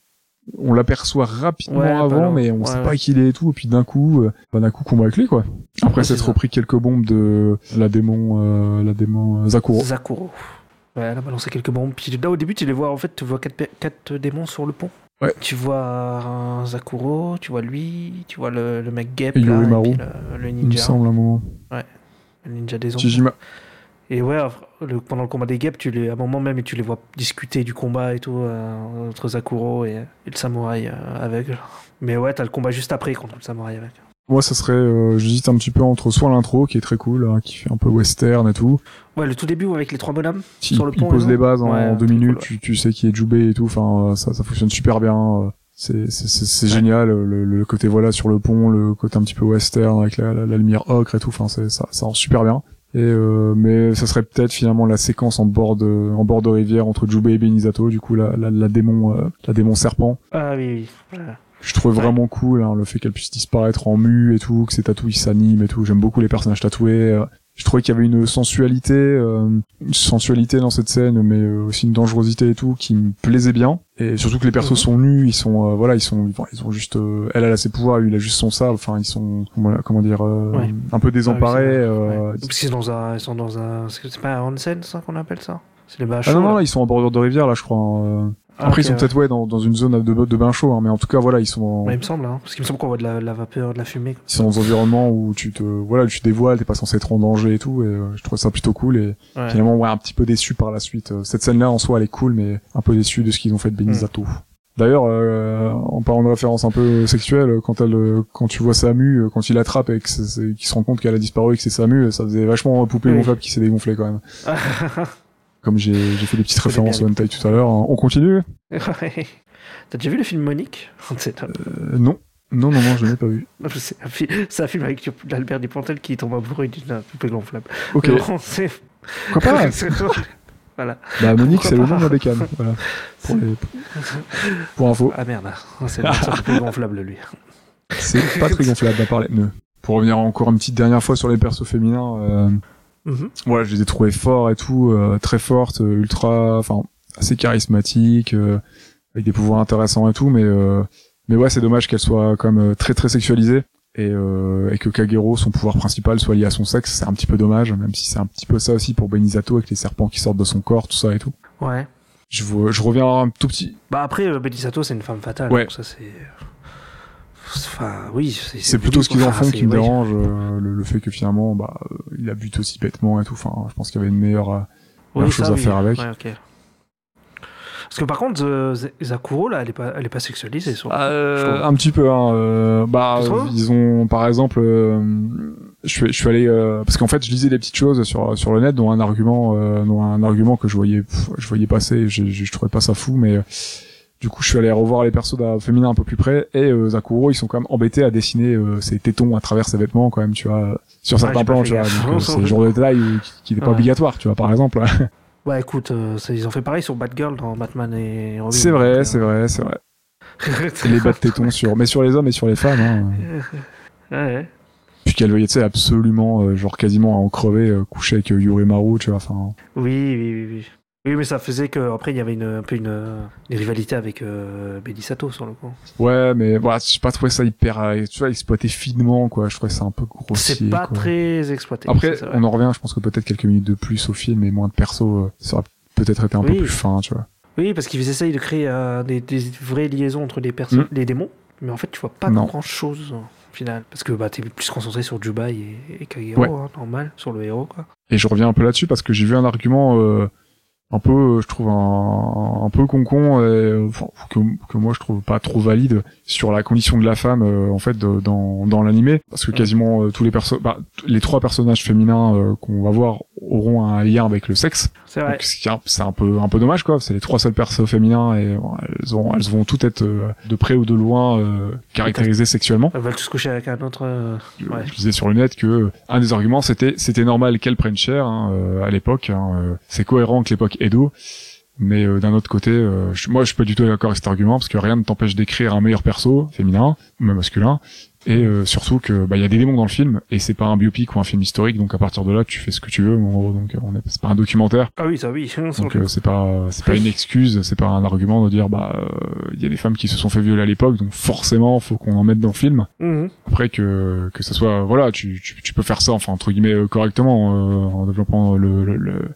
F: On l'aperçoit rapidement
E: Ouais,
F: avant, mais on
E: Ouais,
F: sait
E: ouais.
F: pas qui il est et tout, et puis d'un coup, euh, bah, d'un coup, combat avec lui, quoi. Après
E: Ouais,
F: s'être repris quelques bombes de la démon, euh, la démon euh, Zakuro.
E: Zakuro. Ouais, elle a balancé quelques bombes. Puis là, au début, tu les vois, en fait, tu vois quatre, quatre démons sur le pont.
F: Ouais.
E: Tu vois un Zakuro, tu vois lui, tu vois le, le mec Gep,
F: Et
E: là, et puis le, le
F: Il me
E: ninja.
F: semble, à un moment.
E: Le ninja des ombres.
F: Chijima.
E: Et ouais, le- pendant le combat des guêpes, tu les, à un moment même, et tu les vois discuter du combat et tout, euh, entre Zakuro et, et le samouraï euh, aveugle. Mais ouais, t'as le combat juste après contre le samouraï aveugle.
F: Moi, ça serait, euh, j'hésite un petit peu entre soit l'intro qui est très cool, hein, qui fait un peu western et tout.
E: Ouais, le tout début avec les trois bonhommes
F: Qui
E: sur le
F: il
E: pont.
F: pose
E: et
F: les bases en
E: Ouais,
F: deux minutes,
E: cool,
F: tu, tu sais qui est Jubé et tout. Enfin, euh, ça, ça fonctionne super bien. euh, C'est, c'est, c'est, génial. Le, le côté voilà sur le pont, le côté un petit peu western avec la, la, la lumière ocre et tout. Enfin, c'est, ça, ça rend super bien. Et euh, mais ça serait peut-être finalement la séquence en bord de, en bord de rivière entre Jubé et Benizato. Du coup, la, la, la démon, euh, la démon serpent.
E: Ah oui, oui. Voilà.
F: Je trouve vraiment cool hein, le fait qu'elle puisse disparaître en mu et tout, que ses tatouages s'animent et tout. J'aime beaucoup les personnages tatoués. Je trouvais qu'il y avait une sensualité, euh, une sensualité dans cette scène, mais euh, aussi une dangerosité et tout qui me plaisait bien. Et surtout que les persos
E: Mhm.
F: sont nus, ils sont, euh, voilà, ils sont, enfin, ils ont juste, euh, elle, elle a ses pouvoirs, lui, il a juste son sable. Enfin, ils sont, voilà, comment dire, euh,
E: Ouais.
F: un peu désemparés.
E: Ah oui,
F: euh.
E: Parce qu'ils sont dans un, ils sont dans un, c'est pas un onsen ça qu'on appelle ça? C'est les bains
F: Ah non, non,
E: là.
F: ils sont en bordure de rivière là, je crois. hein, euh. Après, ils sont peut-être ouais dans, dans une zone de, de bain chaud, hein, mais en tout cas, voilà, ils sont. en-
E: Ouais, il me semble, hein, parce qu'il me semble qu'on voit de la, vapeur, de la fumée.
F: ils sont dans des environnements où tu te voilà tu dévoiles t'es pas censé être en danger et tout et euh, je trouve ça plutôt cool et
E: Ouais.
F: finalement ouais un petit peu déçu par la suite Euh, cette scène là en soi elle est cool mais un peu déçu de ce qu'ils ont fait de Benizato
E: Mm.
F: D'ailleurs, euh, en parlant de référence un peu sexuelle, quand elle, euh, quand tu vois Samu, euh, quand il l'attrape et qu'il se rend compte qu'elle a disparu et que c'est Samu, ça faisait vachement poupée
E: Oui.
F: gonflable qui s'est dégonflé quand même. Comme j'ai fait des petites références au hentai tout à l'heure. hein. On continue.
E: T'as déjà vu le film Monique?
F: Euh, Non, non, non, non, je l'ai pas vu.
E: c'est un, fi- un film avec Albert Dupontel qui tombe amoureux d'une poupée gonflable.
F: Ok,
E: bon, c'est-
F: pourquoi pas?
E: Voilà.
F: Bah Monique, c'est le nom de la bécane. Voilà. Pour, les- pour info.
E: Ah merde, c'est seul poupée gonflable lui.
F: C'est pas très gonflable à parler. Ne. Pour revenir encore une petite dernière fois sur les persos féminins, euh,
E: Mhm.
F: voilà, je les ai trouvés forts et tout, euh, très fortes, euh, ultra, enfin, assez charismatiques, euh, avec des pouvoirs intéressants et tout, mais euh, mais ouais, c'est dommage qu'elles soient quand même euh, très très sexualisées et, euh, et que Kagero, son pouvoir principal, soit lié à son sexe. C'est un petit peu dommage, même si c'est un petit peu ça aussi pour Benizato avec les serpents qui sortent de son corps, tout ça et tout.
E: Ouais.
F: Je, je reviens un tout petit.
E: Bah après, Belisato, c'est une femme fatale.
F: Ouais.
E: donc ça, c'est. Enfin, oui.
F: C'est plutôt ce qu'ils en font qui me dérange, euh, le, le fait que finalement, bah, euh, il a buté aussi bêtement et tout. Enfin, je pense qu'il y avait une meilleure, euh,
E: Oui,
F: meilleure
E: ça,
F: chose à
E: oui.
F: faire avec.
E: Ouais. Parce que par contre, euh, Zakuro, là, elle est pas, elle est pas sexualisée. Sur...
F: Euh,
E: trouve.
F: un petit peu, hein. euh, bah, ils ont, par exemple, euh, je suis, je suis allé, euh, parce qu'en fait, je lisais des petites choses sur sur le net, dont un argument, euh, dont un argument que je voyais, pff, je voyais passer, je, je, je trouvais pas ça fou, mais euh, du coup, je suis allé revoir les persos féminins un peu plus près, et euh, Zakuro, ils sont quand même embêtés à dessiner euh, ses tétons à travers ses vêtements, quand même, tu vois, sur certains plans, tu vois. euh, c'est le genre de détail qui, n'est pas
E: Ouais.
F: obligatoire, tu vois, par exemple.
E: Bah écoute, euh, ils ont fait pareil sur Batgirl dans Batman et Robin.
F: c'est vrai,
E: euh,
F: c'est vrai, c'est vrai. Les bas de tétons sur, mais sur les hommes et sur les femmes. Hein.
E: ouais.
F: Puis qu'elle voyait, tu sais, absolument, euh, genre quasiment à en crever, euh, coucher avec euh, Yuri Maru, tu vois, enfin...
E: Oui, oui, oui, oui. Oui, mais ça faisait que après il y avait une, un peu une, une rivalité avec euh, Belisato sur le coup.
F: Ouais, mais voilà, j'ai pas trouvé ça hyper, euh, tu vois, exploité finement, quoi, je trouvais ça un peu grossier,
E: C'est pas
F: quoi.
E: très exploité.
F: Après,
E: ça,
F: on en revient, je pense que peut-être quelques minutes de plus au film et moins de perso, euh, ça aurait peut-être été un peu plus fin, tu vois.
E: Oui, parce qu'ils essayent de créer euh, des, des vraies liaisons entre les personnes,
F: Mm.
E: les démons, mais en fait tu vois pas
F: Non.
E: grand chose au final. Parce que bah, t'es plus concentré sur Jubai et, et Kagero,
F: Ouais.
E: hein, normal, sur le héros quoi.
F: Et je reviens un peu là-dessus parce que j'ai vu un argument euh, un peu, euh, je trouve un, un peu con-con, et, euh, enfin, que, que moi je trouve pas trop valide sur la condition de la femme euh, en fait de- dans dans l'animé, parce que quasiment euh, tous les perso, bah, les trois personnages féminins euh, qu'on va voir auront un lien avec le sexe.
E: C'est vrai.
F: C'est un peu un peu dommage quoi. C'est les trois seuls persos féminins et bon, elles ont elles vont toutes être euh, de près ou de loin euh, caractérisées sexuellement.
E: Elles veulent tous coucher avec un autre. euh, Ouais.
F: Je disais sur le net que un des arguments c'était c'était normal qu'elles prennent cher hein, à l'époque. hein, c'est cohérent avec l'époque Edo. Mais euh, d'un autre côté, euh, je- moi je suis pas du tout d'accord avec cet argument parce que rien ne t'empêche d'écrire un meilleur perso féminin ou même masculin. Et euh, surtout que bah il y a des démons dans le film et c'est pas un biopic ou un film historique donc à partir de là tu fais ce que tu veux en gros donc euh, on est c'est pas un documentaire
E: Ah oui, ça oui.
F: donc euh, c'est pas c'est pas une excuse c'est pas un argument de dire bah euh, il y a des femmes qui se sont fait violer à l'époque donc forcément faut qu'on en mette dans le film.
E: Mhm.
F: après que que ça soit voilà tu, tu tu peux faire ça enfin entre guillemets euh, correctement euh, en développant le, le, le-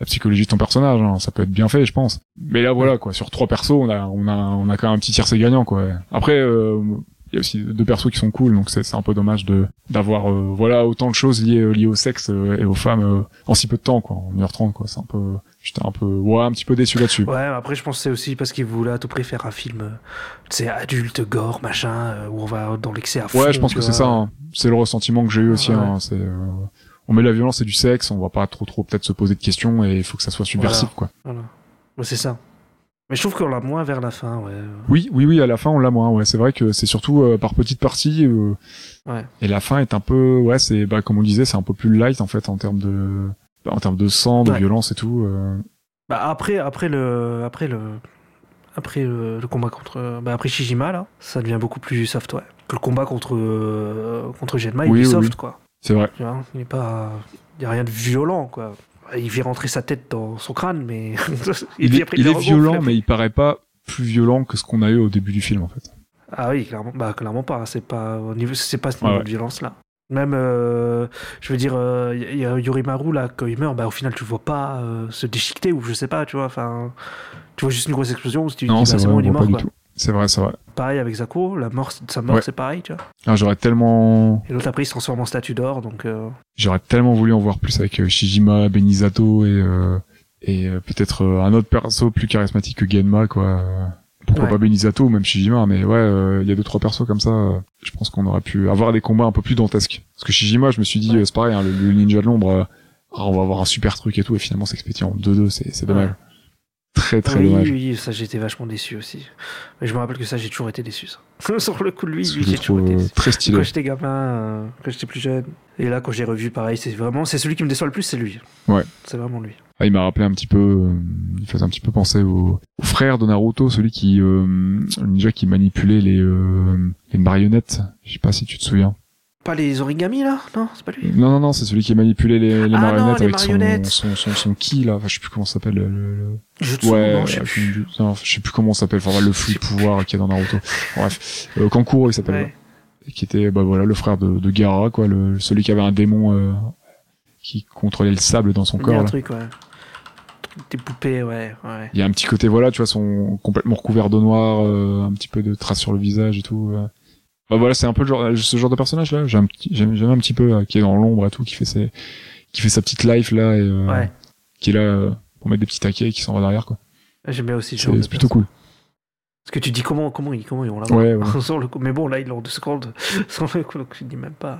F: la psychologie de ton personnage hein. ça peut être bien fait je pense mais là voilà quoi sur trois persos on a on a on a quand même un petit tiercé gagnant quoi après euh, il y a aussi deux persos qui sont cool, donc c'est c'est un peu dommage de d'avoir euh, voilà autant de choses liées liées au sexe euh, et aux femmes euh, en si peu de temps quoi, en 1h30 quoi. C'est un peu, j'étais un peu ouais un petit peu déçu là-dessus.
E: Ouais, après, je pense que c'est aussi parce qu'il voulait à tout prix faire un film, sais, adulte, gore, machin, où on va dans l'excès à fond.
F: Ouais, je pense que c'est ça. hein. C'est le ressentiment que j'ai eu aussi.
E: Ouais.
F: hein. C'est, on met la violence et du sexe, on va pas trop trop peut-être se poser de questions et il faut que ça soit subversif quoi.
E: Voilà. C'est ça. Mais je trouve qu'on l'a moins vers la fin, ouais.
F: Oui, oui, oui. À la fin, on l'a moins. Ouais, c'est vrai que c'est surtout euh, par petites parties. euh,
E: Ouais.
F: Et la fin est un peu, ouais, c'est bah comme on disait, c'est un peu plus light en fait en termes de, bah, en termes de sang, de
E: Ouais.
F: violence et tout. euh.
E: Bah après, après le, après le, après le, le combat contre, bah après Shijima là, ça devient beaucoup plus soft, ouais. Que le combat contre contre Genma, il est
F: oui,
E: soft,
F: oui.
E: quoi.
F: C'est vrai.
E: Il est pas, il y a rien de violent, quoi. Il fait rentrer sa tête dans son crâne, mais
F: Il est,
E: après,
F: il
E: le
F: est
E: regonfle,
F: violent, mais il paraît pas plus violent que ce qu'on a eu au début du film en fait.
E: Ah oui, clairement, bah clairement pas. C'est pas au niveau, c'est pas ce niveau
F: ouais.
E: de violence là. Même, euh, je veux dire, euh, il y a Yorimaru là quand il meurt, bah au final tu le vois pas euh, se déchiqueter ou je sais pas, tu vois. Enfin, tu vois juste une grosse explosion. Si tu
F: non,
E: dis,
F: c'est
E: bah,
F: vrai,
E: bon,
F: on
E: il est mort.
F: pas du
E: quoi.
F: tout. C'est vrai, c'est vrai.
E: Pareil avec Zako, la mort, sa mort
F: Ouais.
E: c'est pareil, tu vois.
F: Ah, j'aurais tellement,
E: Et l'autre après il se transforme en statue d'or, donc. euh,
F: j'aurais tellement voulu en voir plus avec euh, Shijima, Benizato et euh, et euh, peut-être euh, un autre perso plus charismatique que Genma quoi. Pourquoi
E: Ouais.
F: pas Benizato ou même Shijima, mais ouais, euh, il y a deux trois persos comme ça. je pense qu'on aurait pu avoir des combats un peu plus dantesques. Parce que Shijima, je me suis dit,
E: Ouais.
F: c'est pareil, hein, le, le ninja de l'ombre, ah, on va avoir un super truc et tout, et finalement c'est expédié en 2-2, c'est c'est dommage. Très très
E: oui,
F: dommage.
E: oui, ça j'étais vachement déçu aussi. Mais je me rappelle que ça j'ai toujours été déçu, ça. Sur le coup de lui, lui j'ai toujours été déçu.
F: très stylé.
E: Quand j'étais gamin, euh, quand j'étais plus jeune. Et là, quand j'ai revu, pareil, c'est vraiment, c'est celui qui me déçoit le plus, c'est lui.
F: Ouais.
E: C'est vraiment lui.
F: Ah, il m'a rappelé un petit peu, euh, il faisait un petit peu penser au, au frère de Naruto, celui qui, euh, le ninja qui manipulait les, euh, les marionnettes. Je sais pas si tu te souviens.
E: Pas les origamis là? Non, c'est pas lui?
F: Non, non, non, c'est celui qui manipulait les, les
E: Ah non,
F: marionnettes
E: les
F: avec son-
E: marionnettes.
F: Son, son, son, ki, là. Enfin, je sais plus comment ça s'appelle. Le, le- Ouais,
E: non, je sais plus.
F: non, je sais plus comment ça s'appelle. Enfin, le flux de pouvoir qu'il y a dans Naruto. Bref. Euh, Kankuro, il s'appelle.
E: Ouais.
F: Qui était, bah voilà, le frère de, de Gaara, quoi. Le, celui qui avait un démon, euh, qui contrôlait le sable dans son
E: Il y a
F: corps,
E: un
F: là.
E: truc, ouais. Des poupées, ouais, ouais.
F: Il y a un petit côté, voilà, tu vois, sont complètement recouverts de noir, euh, un petit peu de traces sur le visage et tout. Bah voilà, c'est un peu le genre, ce genre de personnage là. J'aime un petit, j'aime un petit peu, euh, qui est dans l'ombre et tout, qui fait ses, qui fait sa petite life là et euh,
E: Ouais.
F: qui est là euh, pour mettre des petits taquets et qui s'en va derrière quoi.
E: J'aime bien aussi. ce
F: C'est plutôt cool.
E: Parce que tu dis comment, comment, ils, comment ils ont là
F: Ouais,
E: le. Mais bon, là, ils l'ont deux secondes. Sur le coup, donc je dis même pas.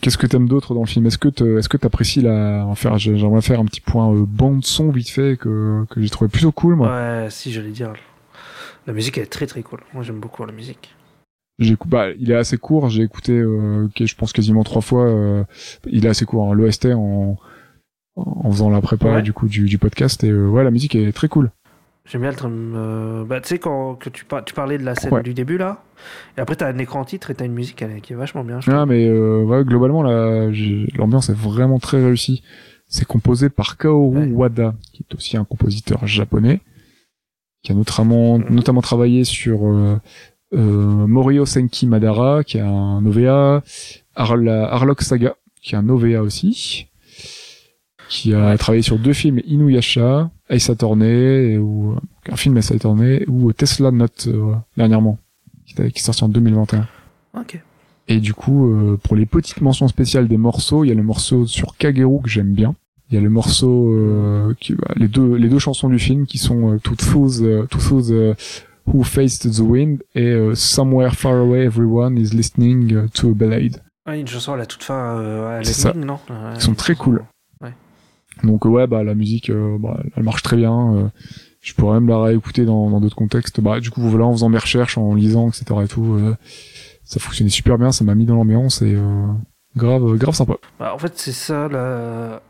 F: Qu'est-ce que t'aimes d'autre dans le film? Est-ce que te- est-ce que t'apprécies la, en faire, j'ai- j'aimerais faire un petit point euh, bande son vite fait que que j'ai trouvé plutôt cool moi.
E: Ouais, si, j'allais dire. La musique, elle est très très cool. Moi, j'aime beaucoup la musique.
F: J'ai bah, il est assez court. J'ai écouté, euh, je pense quasiment trois fois. euh, il est assez court. Hein, L'OST en en faisant la prépa
E: Ouais.
F: du coup du, du podcast et euh, ouais la musique est très cool.
E: J'aime bien le tram- euh, Bah, tu sais, quand que tu, par- tu parlais de la scène
F: Ouais.
E: du début, là. Et après, t'as un écran titre et t'as une musique elle, qui est vachement bien. je
F: Ah mais euh, ouais, globalement là, l'ambiance est vraiment très réussie. C'est composé par Kaoru. Wada, qui est aussi un compositeur japonais, qui a notamment
E: Mhm.
F: notamment travaillé sur euh, Morio Senki Madara, qui est un OVA, Har- la Harlock Saga, qui est un OVA aussi, qui a travaillé sur deux films Inuyasha, Ace Attorney, ou un film Ace Attorney, ou Tesla Note euh, dernièrement, qui est qui est sorti en 2021.
E: Ok.
F: Et du coup, euh, pour les petites mentions spéciales des morceaux, il y a le morceau sur Kageru que j'aime bien. Il y a le morceau, euh, qui, bah, les deux, les deux chansons du film qui sont euh, To Who Faced the Wind et euh, Somewhere Far Away Everyone is Listening euh, to a Ballade.
E: Ah, une chanson à la toute fin, euh, à
F: C'est ça.
E: non? Ouais,
F: Ils sont très cool. Donc euh, ouais, bah la musique, bah, elle marche très bien. euh, je pourrais même la réécouter dans dans d'autres contextes. Bah du coup voilà, en faisant mes recherches, en lisant, etc. et tout, euh, ça fonctionnait super bien. Ça m'a mis dans l'ambiance et euh, grave, grave sympa.
E: Bah, en fait, c'est ça, la...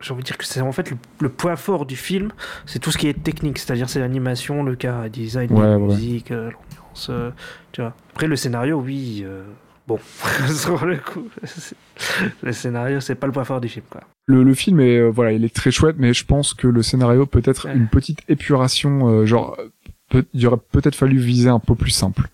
E: j'ai envie de dire que c'est en fait le, le point fort du film, c'est tout ce qui est technique, c'est-à-dire c'est l'animation, le cas design,
F: Ouais,
E: la
F: ouais.
E: musique, euh, l'ambiance, euh, tu vois. Après, le scénario, oui, euh, bon, sur le coup, le scénario, c'est pas le point fort du film, quoi.
F: Le, le film est voilà, il est très chouette, mais je pense que le scénario peut être
E: Ouais.
F: une petite épuration. genre, peut, il aurait peut-être fallu viser un peu plus simple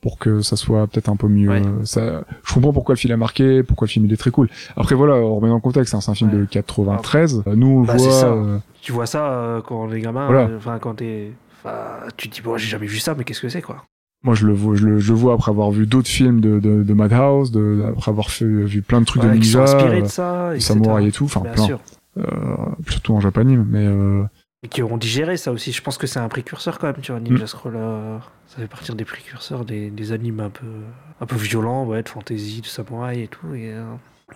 F: pour que ça soit peut-être un peu mieux.
E: Ouais.
F: euh, Ça, je comprends pourquoi le film a marqué, pourquoi le film il est très cool. Après voilà, on remet dans le contexte, hein, c'est un film
E: Ouais.
F: de 93. Euh, Nous on le
E: Bah, c'est
F: voit.
E: ça.
F: euh,
E: Tu vois ça euh, quand les gamins,
F: Voilà.
E: euh, enfin, quand t'es. Enfin, tu te dis, bon, j'ai jamais vu ça, mais qu'est-ce que c'est, quoi?
F: Moi je le vois, je le, je le vois après avoir vu d'autres films de, de, de Madhouse, de, après avoir fait, vu plein de trucs
E: Ouais,
F: de ninja,
E: inspirés de ça,
F: samouraï et tout, enfin
E: Bien
F: plein,
E: sûr.
F: euh, surtout en japanime, mais euh,
E: Et qui ont digéré ça aussi. Je pense que c'est un précurseur quand même, tu vois.
F: Mm.
E: Ninja Scroll, euh, ça fait partir des précurseurs des, des animes un peu, un peu violents, ouais, de fantasy, de samouraï et tout. Et, euh,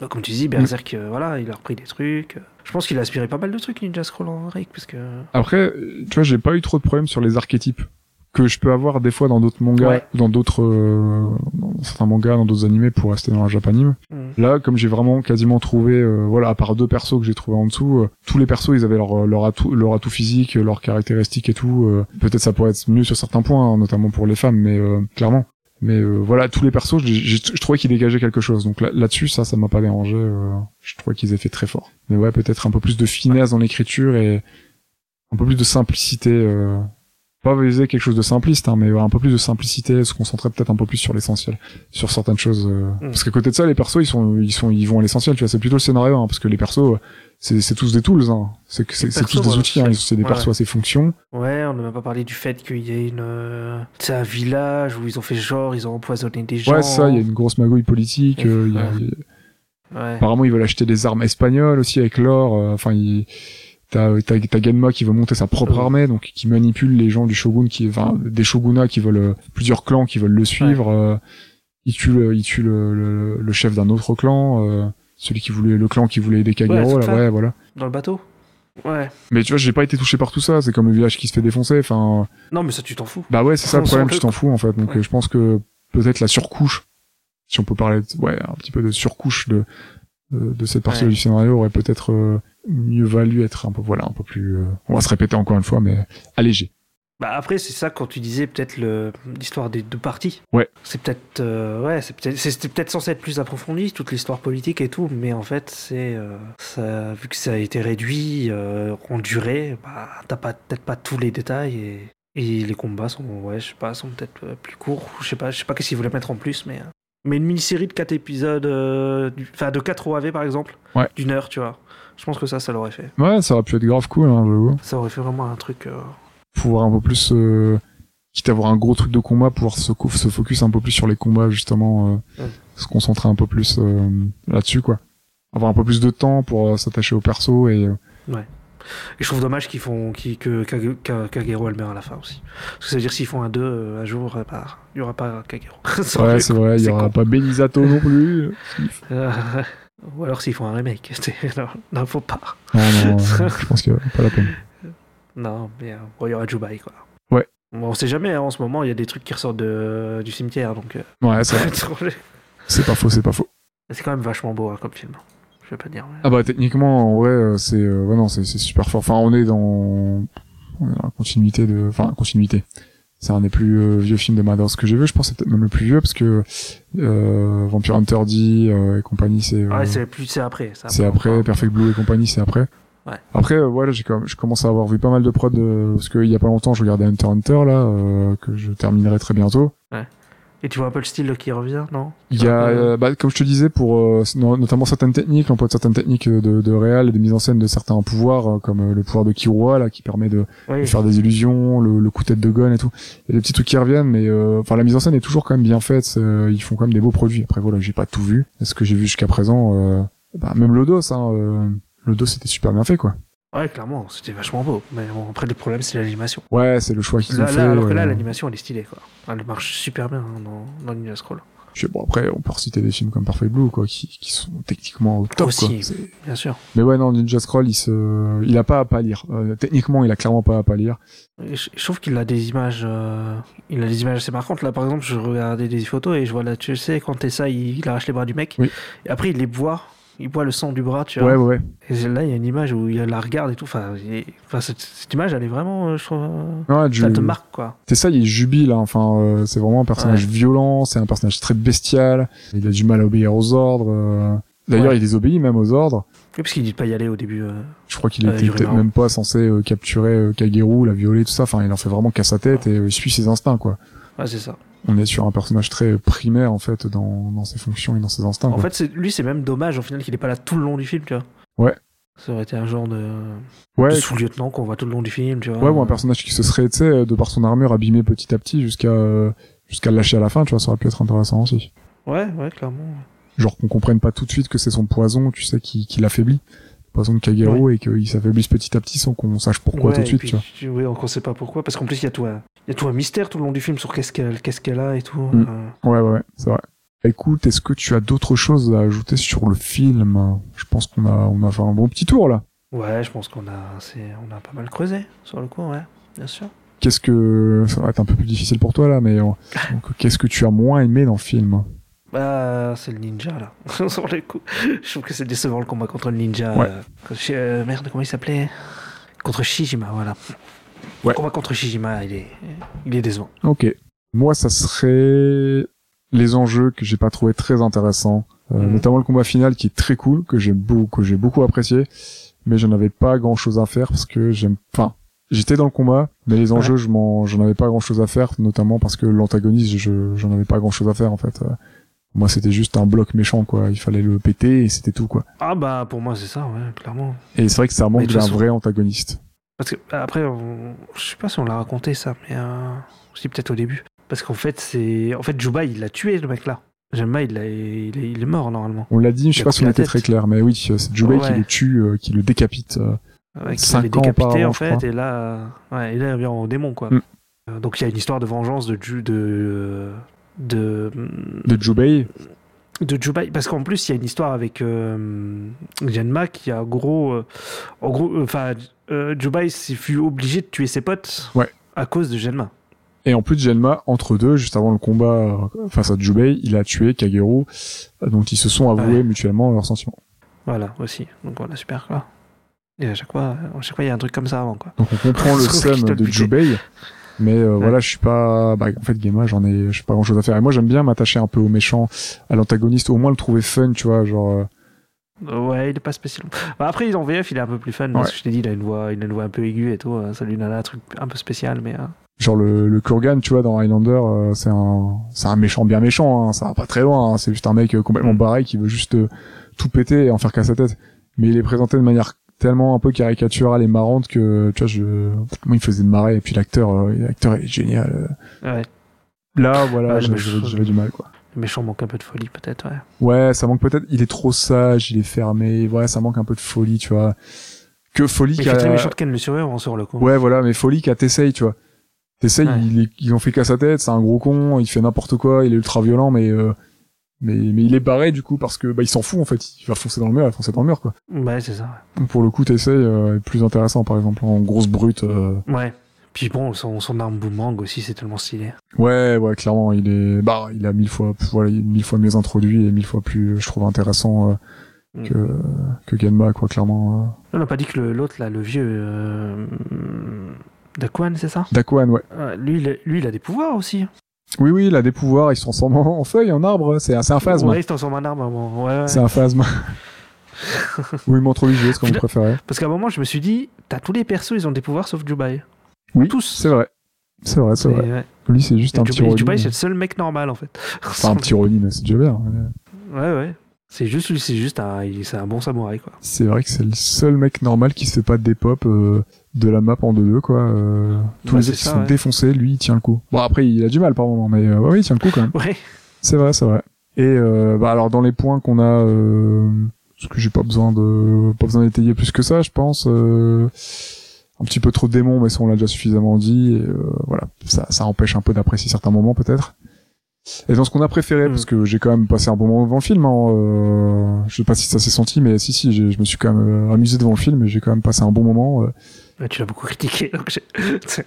E: bah, comme tu dis,
F: Mm.
E: Berserk, euh, voilà, il a repris des trucs. Je pense qu'il a inspiré pas mal de trucs, Ninja Scroll en vrai, parce que.
F: Après, tu vois, j'ai pas eu trop de problèmes sur les archétypes que je peux avoir des fois dans d'autres mangas,
E: Ouais.
F: dans d'autres, euh, dans certains mangas, dans d'autres animés pour rester dans la japanime.
E: Mm.
F: Là, comme j'ai vraiment quasiment trouvé, euh, voilà, à part deux persos que j'ai trouvé en dessous, euh, tous les persos, ils avaient leur leur atout, leur atout physique, leurs caractéristiques et tout. euh, Peut-être ça pourrait être mieux sur certains points, hein, notamment pour les femmes, mais euh, clairement. Mais euh, voilà, tous les persos, je trouvais qu'ils dégageaient quelque chose. Donc là- là-dessus, ça, ça m'a pas dérangé. euh, je trouvais qu'ils étaient fait très fort. Mais ouais, peut-être un peu plus de finesse dans l'écriture et un peu plus de simplicité. Pas viser quelque chose de simpliste, hein, mais un peu plus de simplicité, se concentrer peut-être un peu plus sur l'essentiel, sur certaines choses. euh,
E: Mm.
F: Parce qu'à côté de ça, les persos, ils sont, ils sont, ils vont à l'essentiel. Tu vois, c'est plutôt le scénario, hein, parce que les persos, c'est, c'est tous des tools. Hein. C'est, que- c'est, c'est tous des outils. Hein.
E: c'est-
F: Ils- des
E: ouais,
F: persos à ses fonctions.
E: Ouais, on n'a même pas parlé du fait qu'il y ait une. euh, C'est un village où ils ont fait genre, ils ont empoisonné des gens.
F: Ouais, ça. Il y a une grosse magouille politique. Euh, y a-
E: ouais.
F: Apparemment, ils veulent acheter des armes espagnoles aussi avec l'or. euh, Enfin, il... t'as, t'as, t'as Genma qui veut monter sa propre armée, donc qui manipule les gens du shogun, qui, enfin, des shogunats qui veulent euh, plusieurs clans qui veulent le suivre. euh, il tue le, il tue le, le, le chef d'un autre clan, euh, celui qui voulait, le clan qui voulait aider Kagero.
E: Ouais,
F: là, ouais, voilà.
E: Dans le bateau Ouais.
F: Mais tu vois, j'ai pas été touché par tout ça. C'est comme le village qui se fait défoncer. Enfin,
E: Non, mais ça, tu t'en fous.
F: bah ouais, c'est ça le problème. Tu t'en fous en fait. Donc
E: Ouais.
F: je pense que peut-être la surcouche, si on peut parler, de, ouais, un petit peu de surcouche de de, cette partie
E: Ouais.
F: du scénario aurait peut-être euh, mieux valu être un peu, voilà, un peu plus. euh, on va se répéter encore une fois, mais allégé.
E: Bah après c'est ça quand tu disais peut-être le l'histoire des deux parties.
F: Ouais.
E: C'est peut-être euh, ouais c'est peut-être c'était peut-être censé être plus approfondi toute l'histoire politique et tout mais en fait c'est euh, ça vu que ça a été réduit euh, en durée bah t'as pas peut-être pas tous les détails et et les combats sont ouais je sais pas sont peut-être plus courts je sais pas je sais pas qu'est-ce qu'ils voulaient mettre en plus mais mais une mini-série de 4 épisodes euh, enfin de 4 OAV par exemple
F: Ouais.
E: d'une heure tu vois je pense que ça ça l'aurait fait
F: Ouais, ça aurait pu être grave cool, hein, j'avoue.
E: ça aurait fait vraiment un truc euh,
F: Pouvoir un peu plus, euh, quitte à avoir un gros truc de combat, pouvoir se, se focus un peu plus sur les combats justement,
E: Ouais.
F: se concentrer un peu plus là-dessus, quoi. Avoir un peu plus de temps pour s'attacher au perso et euh,
E: Et je trouve dommage qu'ils font qu'ils- que Kage- Ka- Kagero elle meurt à la fin aussi. Parce que ça veut dire s'ils font un 2 euh, un jour, bah, il n'y aura pas Kagero.
F: Ouais, c'est vrai, il y
E: C'est
F: aura
E: con.
F: pas Benisato non plus.
E: Euh, Ou alors s'ils font un remake. Non, non, faut pas.
F: Non, non, je pense a pas la peine.
E: Non, mais euh, bon, il y aura Jubai quoi.
F: Ouais.
E: Bon, on sait jamais, hein, en ce moment il y a des trucs qui ressortent de, du cimetière donc.
F: Ouais, c'est vrai. C'est pas faux, c'est pas faux.
E: c'est quand même vachement beau hein, comme film. Je vais pas dire. mais-
F: Ah bah techniquement, en vrai, euh, c'est euh, ouais non, c'est c'est super fort. Enfin, on est dans on est dans la continuité de, enfin continuité. C'est un des plus euh, vieux films de Madhouse que j'ai vu. Je pense c'est peut-être même le plus vieux parce que euh, Vampire Hunter D euh, et compagnie, c'est euh,
E: Ouais, c'est plus c'est après. ça,
F: c'est après. Perfect Blue et compagnie, c'est après.
E: Ouais.
F: Après, euh, voilà, j'ai je commence à avoir vu pas mal de prod euh, parce qu'il y a pas longtemps, je regardais Hunter Hunter là, euh, que je terminerai très bientôt.
E: Et tu vois un peu le style qui revient, non?
F: Il y a, euh, bah, comme je te disais, pour euh, no- notamment certaines techniques, l'emploi de certaines techniques de, de réal et de mise en scène de certains pouvoirs, euh, comme euh, le pouvoir de Kirua là, qui permet de,
E: Oui.
F: de faire des illusions, le, le coup de tête de gun et tout. Il y a des petits trucs qui reviennent, mais euh, enfin la mise en scène est toujours quand même bien faite. euh, ils font quand même des beaux produits. Après voilà, j'ai pas tout vu. Ce que j'ai vu jusqu'à présent, euh, bah, même le dos, hein, euh, le dos c'était super bien fait quoi.
E: Ouais, clairement, c'était vachement beau. Mais bon, après, le problème, c'est l'animation.
F: Ouais, c'est le choix qu'ils
E: Là,
F: ont fait.
E: là, alors que là,
F: euh,
E: l'animation, elle est stylée, quoi. Elle marche super bien hein, dans, dans Ninja Scroll.
F: je sais- bon après, on peut reciter des films comme Perfect Blue quoi, qui, qui sont techniquement au top
E: Aussi.
F: quoi.
E: Bien sûr.
F: Mais ouais, non, Ninja Scroll, il se, il a pas à pâlir. Euh, techniquement, il a clairement pas à pâlir.
E: Et Je, je trouve qu'il a des images, euh, il a des images assez marquantes. Là, par exemple, je regardais des photos et je vois là, tu sais, quand Tessa, il, il arrache les bras du mec.
F: Oui.
E: Et après, il les boit. Il boit le sang du bras, tu vois.
F: ouais, ouais.
E: Et là, il y a une image où il la regarde et tout. Enfin, il- enfin cette, cette image, elle est vraiment, euh, je trouve, euh,
F: Ouais,
E: ça
F: du-
E: te marque, quoi.
F: C'est ça, il jubile. hein. Enfin, euh, c'est vraiment un personnage
E: Ouais.
F: violent. C'est un personnage très bestial. Il a du mal à obéir aux ordres. euh. D'ailleurs,
E: Ouais.
F: il désobéit même aux ordres.
E: Oui, parce qu'il dit de pas y aller au début. euh.
F: Je crois qu'il était peut-être même pas censé euh, capturer euh, Kageru, la violer, tout ça. Enfin, il en fait vraiment qu'à sa tête et il suit ses instincts, quoi.
E: Ouais, c'est ça.
F: On est sur un personnage très primaire, en fait, dans, dans ses fonctions et dans ses instincts.
E: En
F: quoi.
E: fait, lui, c'est même dommage au final qu'il est pas là tout le long du film, tu vois.
F: Ouais.
E: Ça aurait été un genre de,
F: Ouais,
E: de sous-lieutenant qu'on voit tout le long du film, tu vois.
F: ouais, ou un personnage qui se serait, tu sais, de par son armure, abîmé petit à petit jusqu'à jusqu'à lâcher à la fin, tu vois, ça aurait pu être intéressant aussi.
E: Ouais, ouais, clairement.
F: Genre qu'on comprenne pas tout de suite que c'est son poison, tu sais, qui, qui l'affaiblit. Le poison de Kagero et qu'il s'affaiblisse petit à petit sans qu'on sache pourquoi
E: Ouais,
F: tout de suite,
E: puis,
F: tu vois.
E: ouais, on sait pas pourquoi, parce qu'en plus, il y, a tout un- il y a tout un mystère tout le long du film sur qu'est-ce qu'elle qu'est-ce qu'elle a et tout.
F: Mm.
E: Euh,
F: Ouais, ouais, ouais, c'est vrai. Écoute, est-ce que tu as d'autres choses à ajouter sur le film? Je pense qu'on a, on a fait un bon petit tour là.
E: Ouais, je pense qu'on a, c'est- on a pas mal creusé sur le coup, ouais, bien sûr.
F: Qu'est-ce que ça va être un peu plus difficile pour toi là, mais euh, qu'est-ce que tu as moins aimé dans le film?
E: Bah, c'est le ninja là. sur le coup, je trouve que c'est décevant le combat contre le ninja.
F: Ouais.
E: euh, euh, merde, comment il s'appelait? Contre Shijima, voilà.
F: Ouais.
E: Le combat contre Shijima, il est, il est décevant.
F: Ok. Moi, ça serait les enjeux que j'ai pas trouvé très intéressants, euh,
E: Mhm.
F: notamment le combat final qui est très cool, que j'ai beaucoup, que j'ai beaucoup apprécié, mais j'en avais pas grand chose à faire parce que j'aime, enfin, j'étais dans le combat, mais les enjeux, je m'en, j'en avais pas grand chose à faire, notamment parce que l'antagoniste, je, j'en avais pas grand chose à faire en fait. Euh, moi, c'était juste un bloc méchant, quoi. Il fallait le péter et c'était tout, quoi.
E: Ah bah, pour moi, c'est ça, ouais, clairement.
F: Et c'est vrai que ça manque d'un
E: façon-
F: vrai antagoniste.
E: Parce que après, on- je sais pas si on l'a raconté ça, mais euh... aussi peut-être au début. Parce qu'en fait, c'est, en fait, Juba, il l'a tué le mec là. Gemma, il, il, est... il est mort normalement.
F: On l'a dit, je sais pas si on était très clair, mais oui, c'est Jubei qui le tue, euh, qui le décapite. euh.
E: Ouais,
F: ans
E: décapité en fait, et là, euh, ouais, et là, il revient en démon quoi.
F: Mm.
E: Euh, Donc il y a une histoire de vengeance de Ju- de euh, de
F: de Jubei.
E: de Jubai parce qu'en plus il y a une histoire avec euh, Genma qui a gros euh, en gros euh, enfin euh, Jubai s'est fut obligé de tuer ses potes
F: Ouais.
E: à cause de Genma.
F: Et en plus, Genma, entre deux, juste avant le combat euh, face à Jubei, il a tué Kagero, euh, dont ils se sont avoués
E: Ouais.
F: mutuellement leurs sentiments.
E: Voilà aussi. Donc voilà super quoi. Et à chaque fois, à chaque fois il y a un truc comme ça avant quoi.
F: Donc on comprend le seum de Jubei, mais euh, voilà, je suis pas... Bah, en fait, Genma, j'en ai, j'ai pas grand chose à faire. Et moi, j'aime bien m'attacher un peu au méchant, à l'antagoniste, au moins le trouver fun, tu vois, genre... euh,
E: Euh, Ouais, il est pas spécialement. Bah, après, en VF, il est un peu plus fun. Parce
F: Ouais.
E: que je t'ai dit, il a une voix, il a une voix un peu aiguë et tout. Ça lui donne un truc un peu spécial, mais.
F: Genre le, le Kurgan, tu vois, dans Highlander, euh, c'est un, c'est un méchant bien méchant, hein, ça va pas très loin, hein, c'est juste un mec complètement
E: Mm.
F: barré qui veut juste euh, tout péter et en faire qu'à sa tête. Mais il est présenté de manière tellement un peu caricaturale et marrante que, tu vois, je, moi il me faisait marrer et puis l'acteur, euh, l'acteur est génial. euh.
E: Ouais,
F: Là, voilà,
E: Ouais, le
F: j'avais du mal, quoi.
E: le méchant manque un peu de folie, peut-être, ouais.
F: Ouais, ça manque peut-être, il est trop sage, il est fermé, ouais, ça manque un peu de folie, tu vois. Que folie
E: Mais il fait très méchant de Ken le survivant sur le coup.
F: Ouais, voilà, mais folie qu'à t'essayes, tu vois. T'essayes,
E: Ouais.
F: il est- ils ont fait qu'à sa tête, c'est un gros con, il fait n'importe quoi, il est ultra violent, mais, euh, mais, mais il est barré, du coup, parce que, bah, il s'en fout, en fait. Il va foncer dans le mur, il va foncer dans le mur, quoi.
E: Ouais, c'est ça.
F: Donc, pour le coup, t'essayes, euh, est plus intéressant, par exemple, en grosse brute, euh.
E: Ouais. Puis bon, son, son arme boomerang aussi, c'est tellement stylé.
F: Ouais, ouais, clairement, il est, bah, il a mille fois, voilà, mille fois mieux introduit et mille fois plus, je trouve, intéressant, euh,
E: Mm.
F: que, que Genma, quoi, clairement.
E: On n'a pas dit que l'autre, là, le vieux. Daquan, c'est ça?
F: Daquan, ouais.
E: Ouais, lui, il a, lui, il a des pouvoirs aussi.
F: Oui, oui, il a des pouvoirs, ils se transforment en feuille, en arbre, c'est c'est un phasme.
E: Ouais, il se transforme en un. Ouais, ouais.
F: C'est un phasme. oui, montre religieux, c'est comme vous préférez.
E: Parce qu'à un moment, je me suis dit, t'as tous les persos, ils ont des pouvoirs sauf Jubai.
F: Oui,
E: Tous.
F: C'est vrai. C'est vrai, c'est vrai.
E: ouais.
F: Lui, c'est juste
E: Et
F: un
E: Jubai-
F: petit Ronin.
E: Jubai, c'est le seul mec normal en fait.
F: Enfin, un petit Ronin, c'est déjà bien.
E: Ouais, ouais. C'est juste c'est juste un, c'est un bon samouraï quoi.
F: C'est vrai que c'est le seul mec normal qui se fait pas des pop euh, de la map en 2-2, quoi. Euh, tous
E: Ouais,
F: les autres
E: ça, ouais.
F: défoncer, lui, il tient le coup. Bon, après, il a du mal par moment, mais euh, ouais, oui, il tient le coup quand même.
E: Ouais.
F: C'est vrai, c'est vrai. Et euh, bah alors dans les points qu'on a, euh, parce que j'ai pas besoin de, pas besoin d'étayer plus que ça, je pense. euh, un petit peu trop de démons, mais ça on l'a déjà suffisamment dit. Et, euh, voilà, ça, ça empêche un peu d'apprécier certains moments peut-être. Et dans ce qu'on a préféré,
E: Mm.
F: parce que j'ai quand même passé un bon moment devant le film. Hein, euh, je sais pas si ça s'est senti, mais si si, je me suis quand même euh, amusé devant le film et j'ai quand même passé un bon moment. euh.
E: Tu l'as beaucoup critiqué donc j'ai.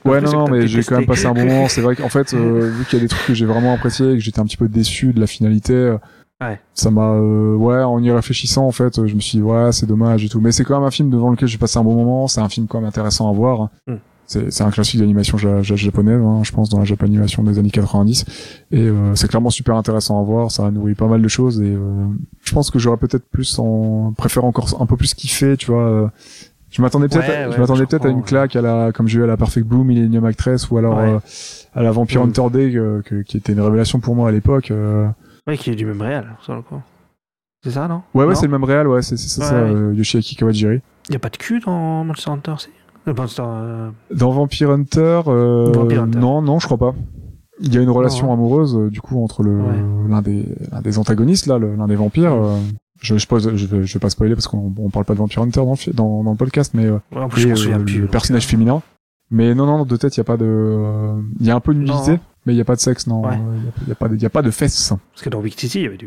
F: Ouais, non, mais j'ai quand même passé un bon moment. C'est vrai qu'en fait, euh, vu qu'il y a des trucs que j'ai vraiment appréciés et que j'étais un petit peu déçu de la finalité, euh,
E: Ouais.
F: ça m'a, euh, ouais, en y réfléchissant, en fait, je me suis dit, ouais, c'est dommage et tout. Mais c'est quand même un film devant lequel j'ai passé un bon moment. C'est un film quand même intéressant à voir.
E: Mm.
F: C'est, c'est un classique d'animation ja- ja- japonaise, hein, je pense, dans la japanimation des années 90. Et euh, c'est clairement super intéressant à voir. Ça a nourri pas mal de choses. Et euh, je pense que j'aurais peut-être plus en préféré encore un peu plus kiffer, tu vois. euh, je m'attendais peut-être,
E: Ouais,
F: à-
E: ouais,
F: je m'attendais peut-être à une claque à la, comme j'ai eu à la Perfect Blue Millennium Actress ou alors
E: Ouais.
F: euh, à la Vampire
E: Mm.
F: Hunter Day, euh, que- qui était une révélation pour moi à l'époque. euh,
E: Ouais, qui est du même réel sur le coup. C'est ça, non?
F: Ouais, ouais,
E: Non?
F: c'est le même réal, ouais, c'est ça, ça,
E: Ouais, ouais.
F: Yoshiaki Kawajiri.
E: Y a pas de cul dans Monster Hunter, si? Euh,
F: Dans Vampire Hunter, euh,
E: Vampire Hunter.
F: non, non, je crois pas. Il y a une relation
E: Non,
F: amoureuse, euh, du coup, entre le
E: Ouais.
F: l'un des l'un des antagonistes là, l'un des vampires. je je, pose, je, vais, je vais pas spoiler parce qu'on on parle pas de Vampire Hunter dans le, dans, dans le podcast, mais
E: ouais, en plus, je
F: et,
E: plus.
F: le
E: donc,
F: personnage féminin. Mais non, non, de tête, il y a pas de, il y a un peu de nudité. Mais il y a pas de sexe, non.
E: Ouais.
F: Il y a- il y, a a pas de fesses.
E: Parce que dans Big Titty, il y avait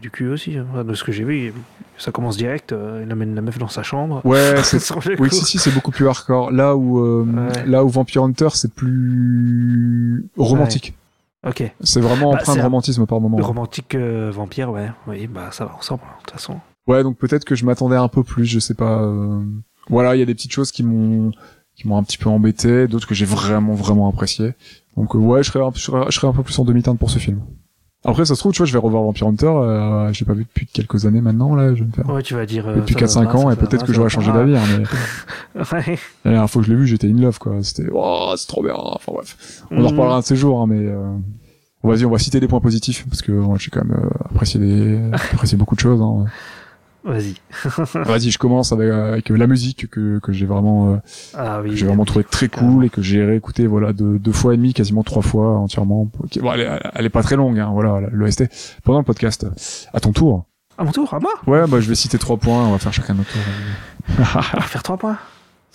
E: du, cul aussi. hein. De ce que j'ai vu, ça commence direct. euh, il amène la meuf dans sa chambre.
F: Ouais, si, si, c'est beaucoup plus hardcore. Là où, euh,
E: Ouais.
F: là où Vampire Hunter, c'est plus romantique.
E: Ok.
F: C'est vraiment
E: Bah,
F: empreint de
E: un-
F: romantisme par moment.
E: Romantique euh, vampire, ouais. Oui, bah ça va ensemble, hein, de toute façon.
F: Ouais, donc peut-être que je m'attendais un peu plus, je sais pas. euh, Voilà, il y a des petites choses qui m'ont qui m'ont un petit peu embêté, d'autres que j'ai vraiment vraiment apprécié. Donc euh, ouais, je serais, un, je serais je serais un peu plus en demi-teinte pour ce film. Après, ça se trouve, tu vois, je vais revoir Vampire Hunter. Euh, j'ai pas vu depuis quelques années maintenant, là. Je vais me faire
E: Ouais, tu vas dire. euh,
F: depuis
E: ça va
F: 4-5
E: pas,
F: ans, et peut-être que j'aurais changé d'avis. hein, mais
E: Ouais.
F: la dernière fois que je l'ai vu, j'étais in love, quoi. C'était, oh, c'est trop bien. Enfin bref, on en
E: Mhm.
F: reparlera un de ces jours, hein, mais euh... vas-y, on va citer des points positifs parce que j'ai quand même euh, apprécié des, apprécié beaucoup de choses. Hein.
E: Vas-y.
F: Vas-y, je commence avec, avec la musique que, que j'ai vraiment, euh,
E: Ah oui.
F: que j'ai vraiment trouvé très cool et que j'ai réécouté voilà deux, deux fois et demi, quasiment trois fois entièrement. Bon, elle, est, elle est pas très longue, hein, voilà, l'OST. Pendant le podcast, à ton tour.
E: À mon tour, à moi?
F: Ouais, bah je vais citer trois points, on va faire chacun notre tour.
E: On va faire 3 points.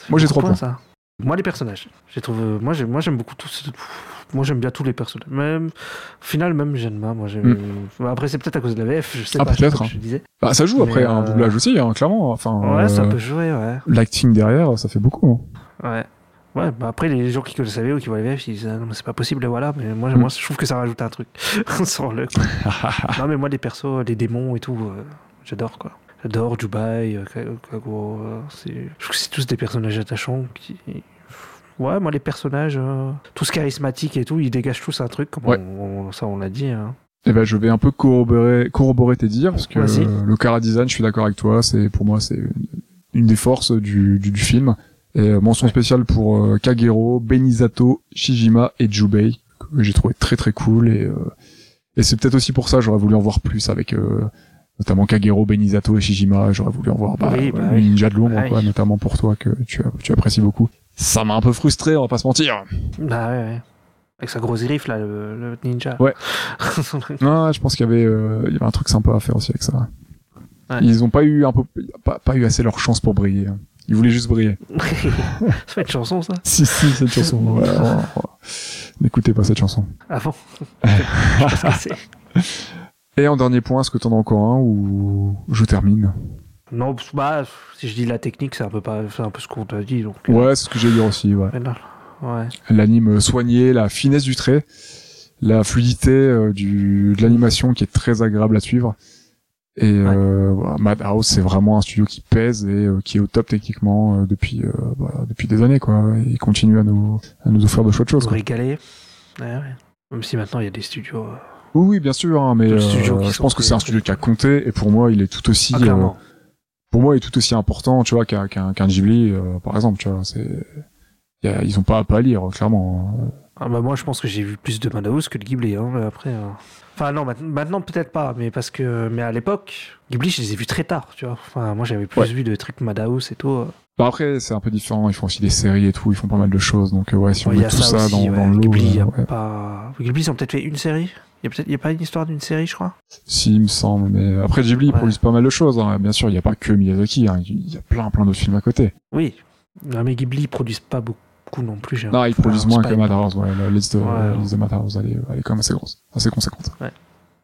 F: Moi, j'ai trois
E: de Ça. Moi, les personnages. J'ai trouvé. Moi, j'aime. Moi, j'aime beaucoup tous. Moi, j'aime bien tous les personnages. Même. Au final, même Genma. Moi, j'aime.
F: Mm.
E: Après, c'est peut-être à cause de la VF. Je sais
F: Ah,
E: pas.
F: peut-être, hein.
E: Je disais.
F: Bah ça joue
E: Mais,
F: après, un
E: euh,
F: doublage aussi, hein, clairement. Enfin,
E: Ouais, ça
F: euh,
E: peut jouer, ouais.
F: l'acting derrière, ça fait beaucoup. hein.
E: Ouais. Ouais, bah après, les gens qui connaissent la VO, qui voient les VF, ils disent, ah, non, mais c'est pas possible, et voilà. Mais moi,
F: Mm.
E: moi, je trouve que ça rajoute un truc. Sur le non, mais moi, les persos, les démons et tout, euh, j'adore, quoi. J'adore Dubai, euh, Ka- Kago, euh. Je trouve que c'est tous des personnages attachants qui... Ouais, moi, les personnages, euh, tous charismatiques et tout, ils dégagent tous un truc, comme
F: Ouais.
E: on- on- ça, on l'a dit. Hein.
F: Et ben je vais un peu corroborer, corroborer tes dires parce que euh, le cara design, je suis d'accord avec toi, c'est pour moi c'est une, une des forces du, du, du film. Et euh, mention spéciale pour euh, Kagero, Benizato, Shijima et Jubei que j'ai trouvé très très cool et euh, et c'est peut-être aussi pour ça j'aurais voulu en voir plus avec euh, notamment Kagero, Benizato et Shijima. J'aurais voulu en voir bah,
E: Oui, bah
F: ninja de l'ombre
E: Ouais.
F: quoi, notamment pour toi que tu tu apprécies beaucoup. Ça m'a un peu frustré, on va pas se mentir.
E: Bah ouais, ouais. Avec sa grosse griffe, là, le, le ninja.
F: Ouais. Non, je pense qu'il y avait, euh, il y avait un truc sympa à faire aussi avec ça.
E: Ouais.
F: Ils ont pas eu un peu, pas, pas eu assez leur chance pour briller. Ils voulaient juste briller.
E: ça fait une chanson, ça?
F: Si, si, cette chanson. ouais. N'écoutez pas cette chanson.
E: Avant. Que c'est...
F: Et en dernier point, est-ce que t'en as encore un ou je termine?
E: Non, bah, si je dis la technique, c'est un peu pas, c'est un peu ce qu'on t'a dit, donc. euh,
F: Ouais, c'est ce que j'ai dit aussi. Ouais. L'anime soigné, la finesse du trait, la fluidité euh, du, de l'animation qui est très agréable à suivre. Et euh, voilà, Madhouse, c'est vraiment un studio qui pèse et euh, qui est au top techniquement euh, depuis euh, bah, depuis des années quoi. Il continue à nous à nous offrir de chouettes choses.
E: Pour
F: Quoi.
E: régaler. Ouais, ouais. Même si maintenant il y a des studios. euh,
F: Oui, oui, bien sûr, hein, mais euh, je pense que c'est un studio qui a compté et pour moi, il est tout aussi
E: Ah,
F: euh. Pour moi, il est tout aussi important, tu vois, qu'un qu'un qu'un Ghibli, euh, par exemple, tu vois. C'est ils ont pas à pas lire, clairement. hein.
E: Ah, bah, moi, je pense que j'ai vu plus de Madhouse que de Ghibli. Hein, après. euh, Enfin, non, maintenant, peut-être pas, mais parce que. Mais à l'époque, Ghibli, je les ai vus très tard, tu vois. Enfin, moi, j'avais plus
F: Ouais.
E: vu de trucs Madhouse et tout. euh.
F: Bah après, c'est un peu différent. Ils font aussi des séries et tout. Ils font pas mal de choses. Donc ouais, si on
E: Ouais, il y
F: met
E: a
F: tout
E: ça, aussi,
F: dans,
E: ouais.
F: dans
E: Ghibli, il y a
F: ouais.
E: pas. Ghibli, ils ont peut-être fait une série? Il y a peut-être, il y a pas une histoire d'une série, je crois?
F: si il me semble. Mais après, Ghibli,
E: Ouais.
F: produisent pas mal de choses. hein. Bien sûr, il y a pas que Miyazaki. hein. Il y a plein, plein d'autres films à côté.
E: Oui. Non, mais Ghibli, ils produisent pas beaucoup non plus. j'ai
F: Non, ils
E: enfin,
F: produisent moins que. Madhouse. Ouais, la liste de,
E: Ouais,
F: la
E: ouais.
F: liste de Madhouse, elle est, elle est quand même assez grosse, assez conséquente.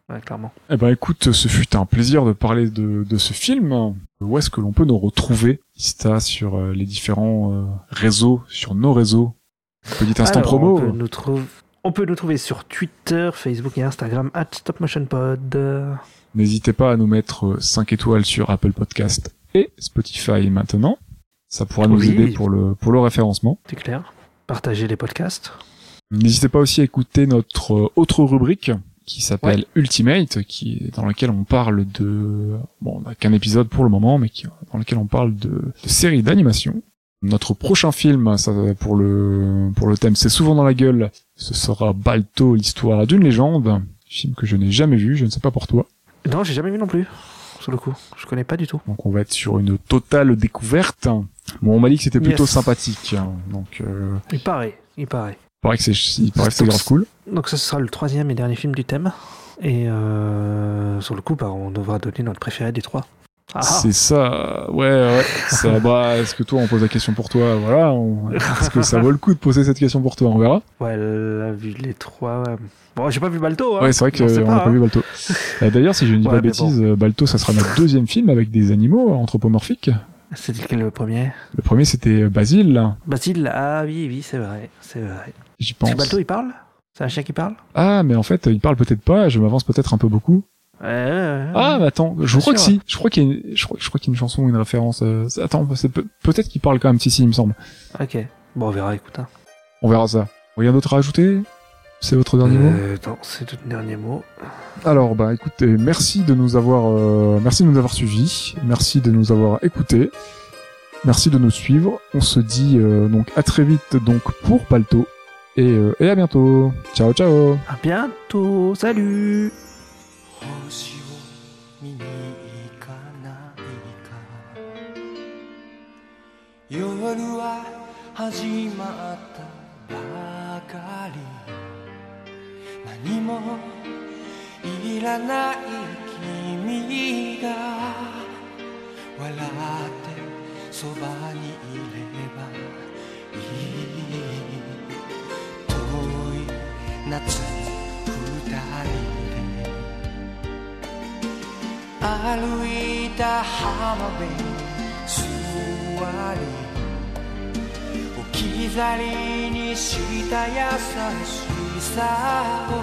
E: Ouais, clairement.
F: Eh ben écoute, ce fut un plaisir de parler de, de ce film. Où est-ce que l'on peut nous retrouver, Ista, sur euh, les différents euh, réseaux, sur nos réseaux? Petit instant
E: Alors,
F: promo.
E: On peut, nous trouver, on peut nous trouver sur Twitter, Facebook et Instagram, at StopMotionPod. Euh,
F: N'hésitez pas à nous mettre 5 étoiles sur Apple Podcast et Spotify maintenant. Ça pourra nous aider pour le, pour le référencement.
E: C'est clair. Partagez les podcasts.
F: N'hésitez pas aussi à écouter notre euh, autre rubrique qui s'appelle Ultimate, qui est dans laquelle on parle de, bon, on n'a qu'un épisode pour le moment, mais qui, dans lequel on parle de, de séries d'animation. Notre prochain film, ça, pour le, pour le thème, c'est souvent dans la gueule. Ce sera Balto, l'histoire d'une légende. Film que je n'ai jamais vu, je ne sais pas pour toi.
E: Non, j'ai jamais vu non plus. sur le coup. Je connais pas du tout.
F: Donc on va être sur une totale découverte. Bon, on m'a dit que c'était plutôt
E: Yes.
F: sympathique. hein. Donc, euh,
E: Il paraît, il paraît.
F: il paraît que c'est, il paraît que c'est grave cool.
E: Donc ça ce sera le troisième et dernier film du thème. Et euh, sur le coup, bah, on devra donner notre préféré des trois. Ah.
F: C'est ça, ouais, ouais. Ça, bah, est-ce que toi, on pose la question pour toi? Voilà. on- Est-ce que ça vaut le coup de poser cette question pour toi? On verra.
E: Ouais, vu les trois. ouais. Bon, j'ai pas vu Balto. Hein.
F: Ouais, c'est vrai qu'on n'a
E: pas, hein.
F: vu Balto. Euh, D'ailleurs, si je ne dis
E: Ouais,
F: pas de euh, Balto, ça sera notre deuxième film avec des animaux anthropomorphiques.
E: C'était quel le premier?
F: Le premier, c'était Basile,
E: Basile. Ah oui, oui, c'est vrai, c'est vrai.
F: j'y pense.
E: Balto, il parle? C'est un chien qui parle?
F: Ah, mais en fait, il parle peut-être pas. Je m'avance peut-être un peu beaucoup.
E: Ouais, ouais, ouais.
F: Ah, mais attends, je crois que si. Je crois qu'il y a une, je crois, je crois qu'il y a une chanson ou une référence. euh, Attends, peut- peut-être qu'il parle quand même. Si, si, il me semble.
E: Ok. Bon, on verra, écoute. Hein.
F: On verra ça. Rien d'autre à ajouter? C'est votre dernier mot?
E: Euh, c'est le dernier mot.
F: Alors bah écoutez, merci de nous avoir euh, merci de nous avoir suivis, merci de nous avoir écoutés, merci de nous suivre. On se dit euh, donc à très vite donc pour Palto et, euh, et à bientôt. Ciao ciao.
E: À bientôt. Salut
G: 星を見に行かないか夜は始まったばかり。何もいらない君が笑ってそばにいればいい。遠い夏歩いた浜辺座り置き去りにした優しさを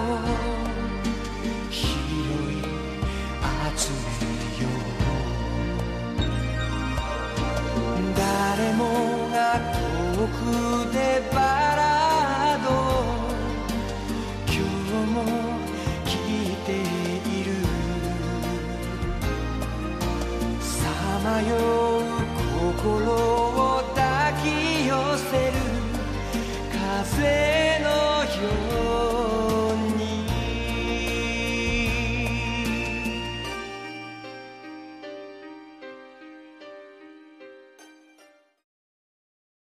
G: 拾い集めよう。誰もが遠くでバラード。今日も迷う心を抱き寄せる風のよう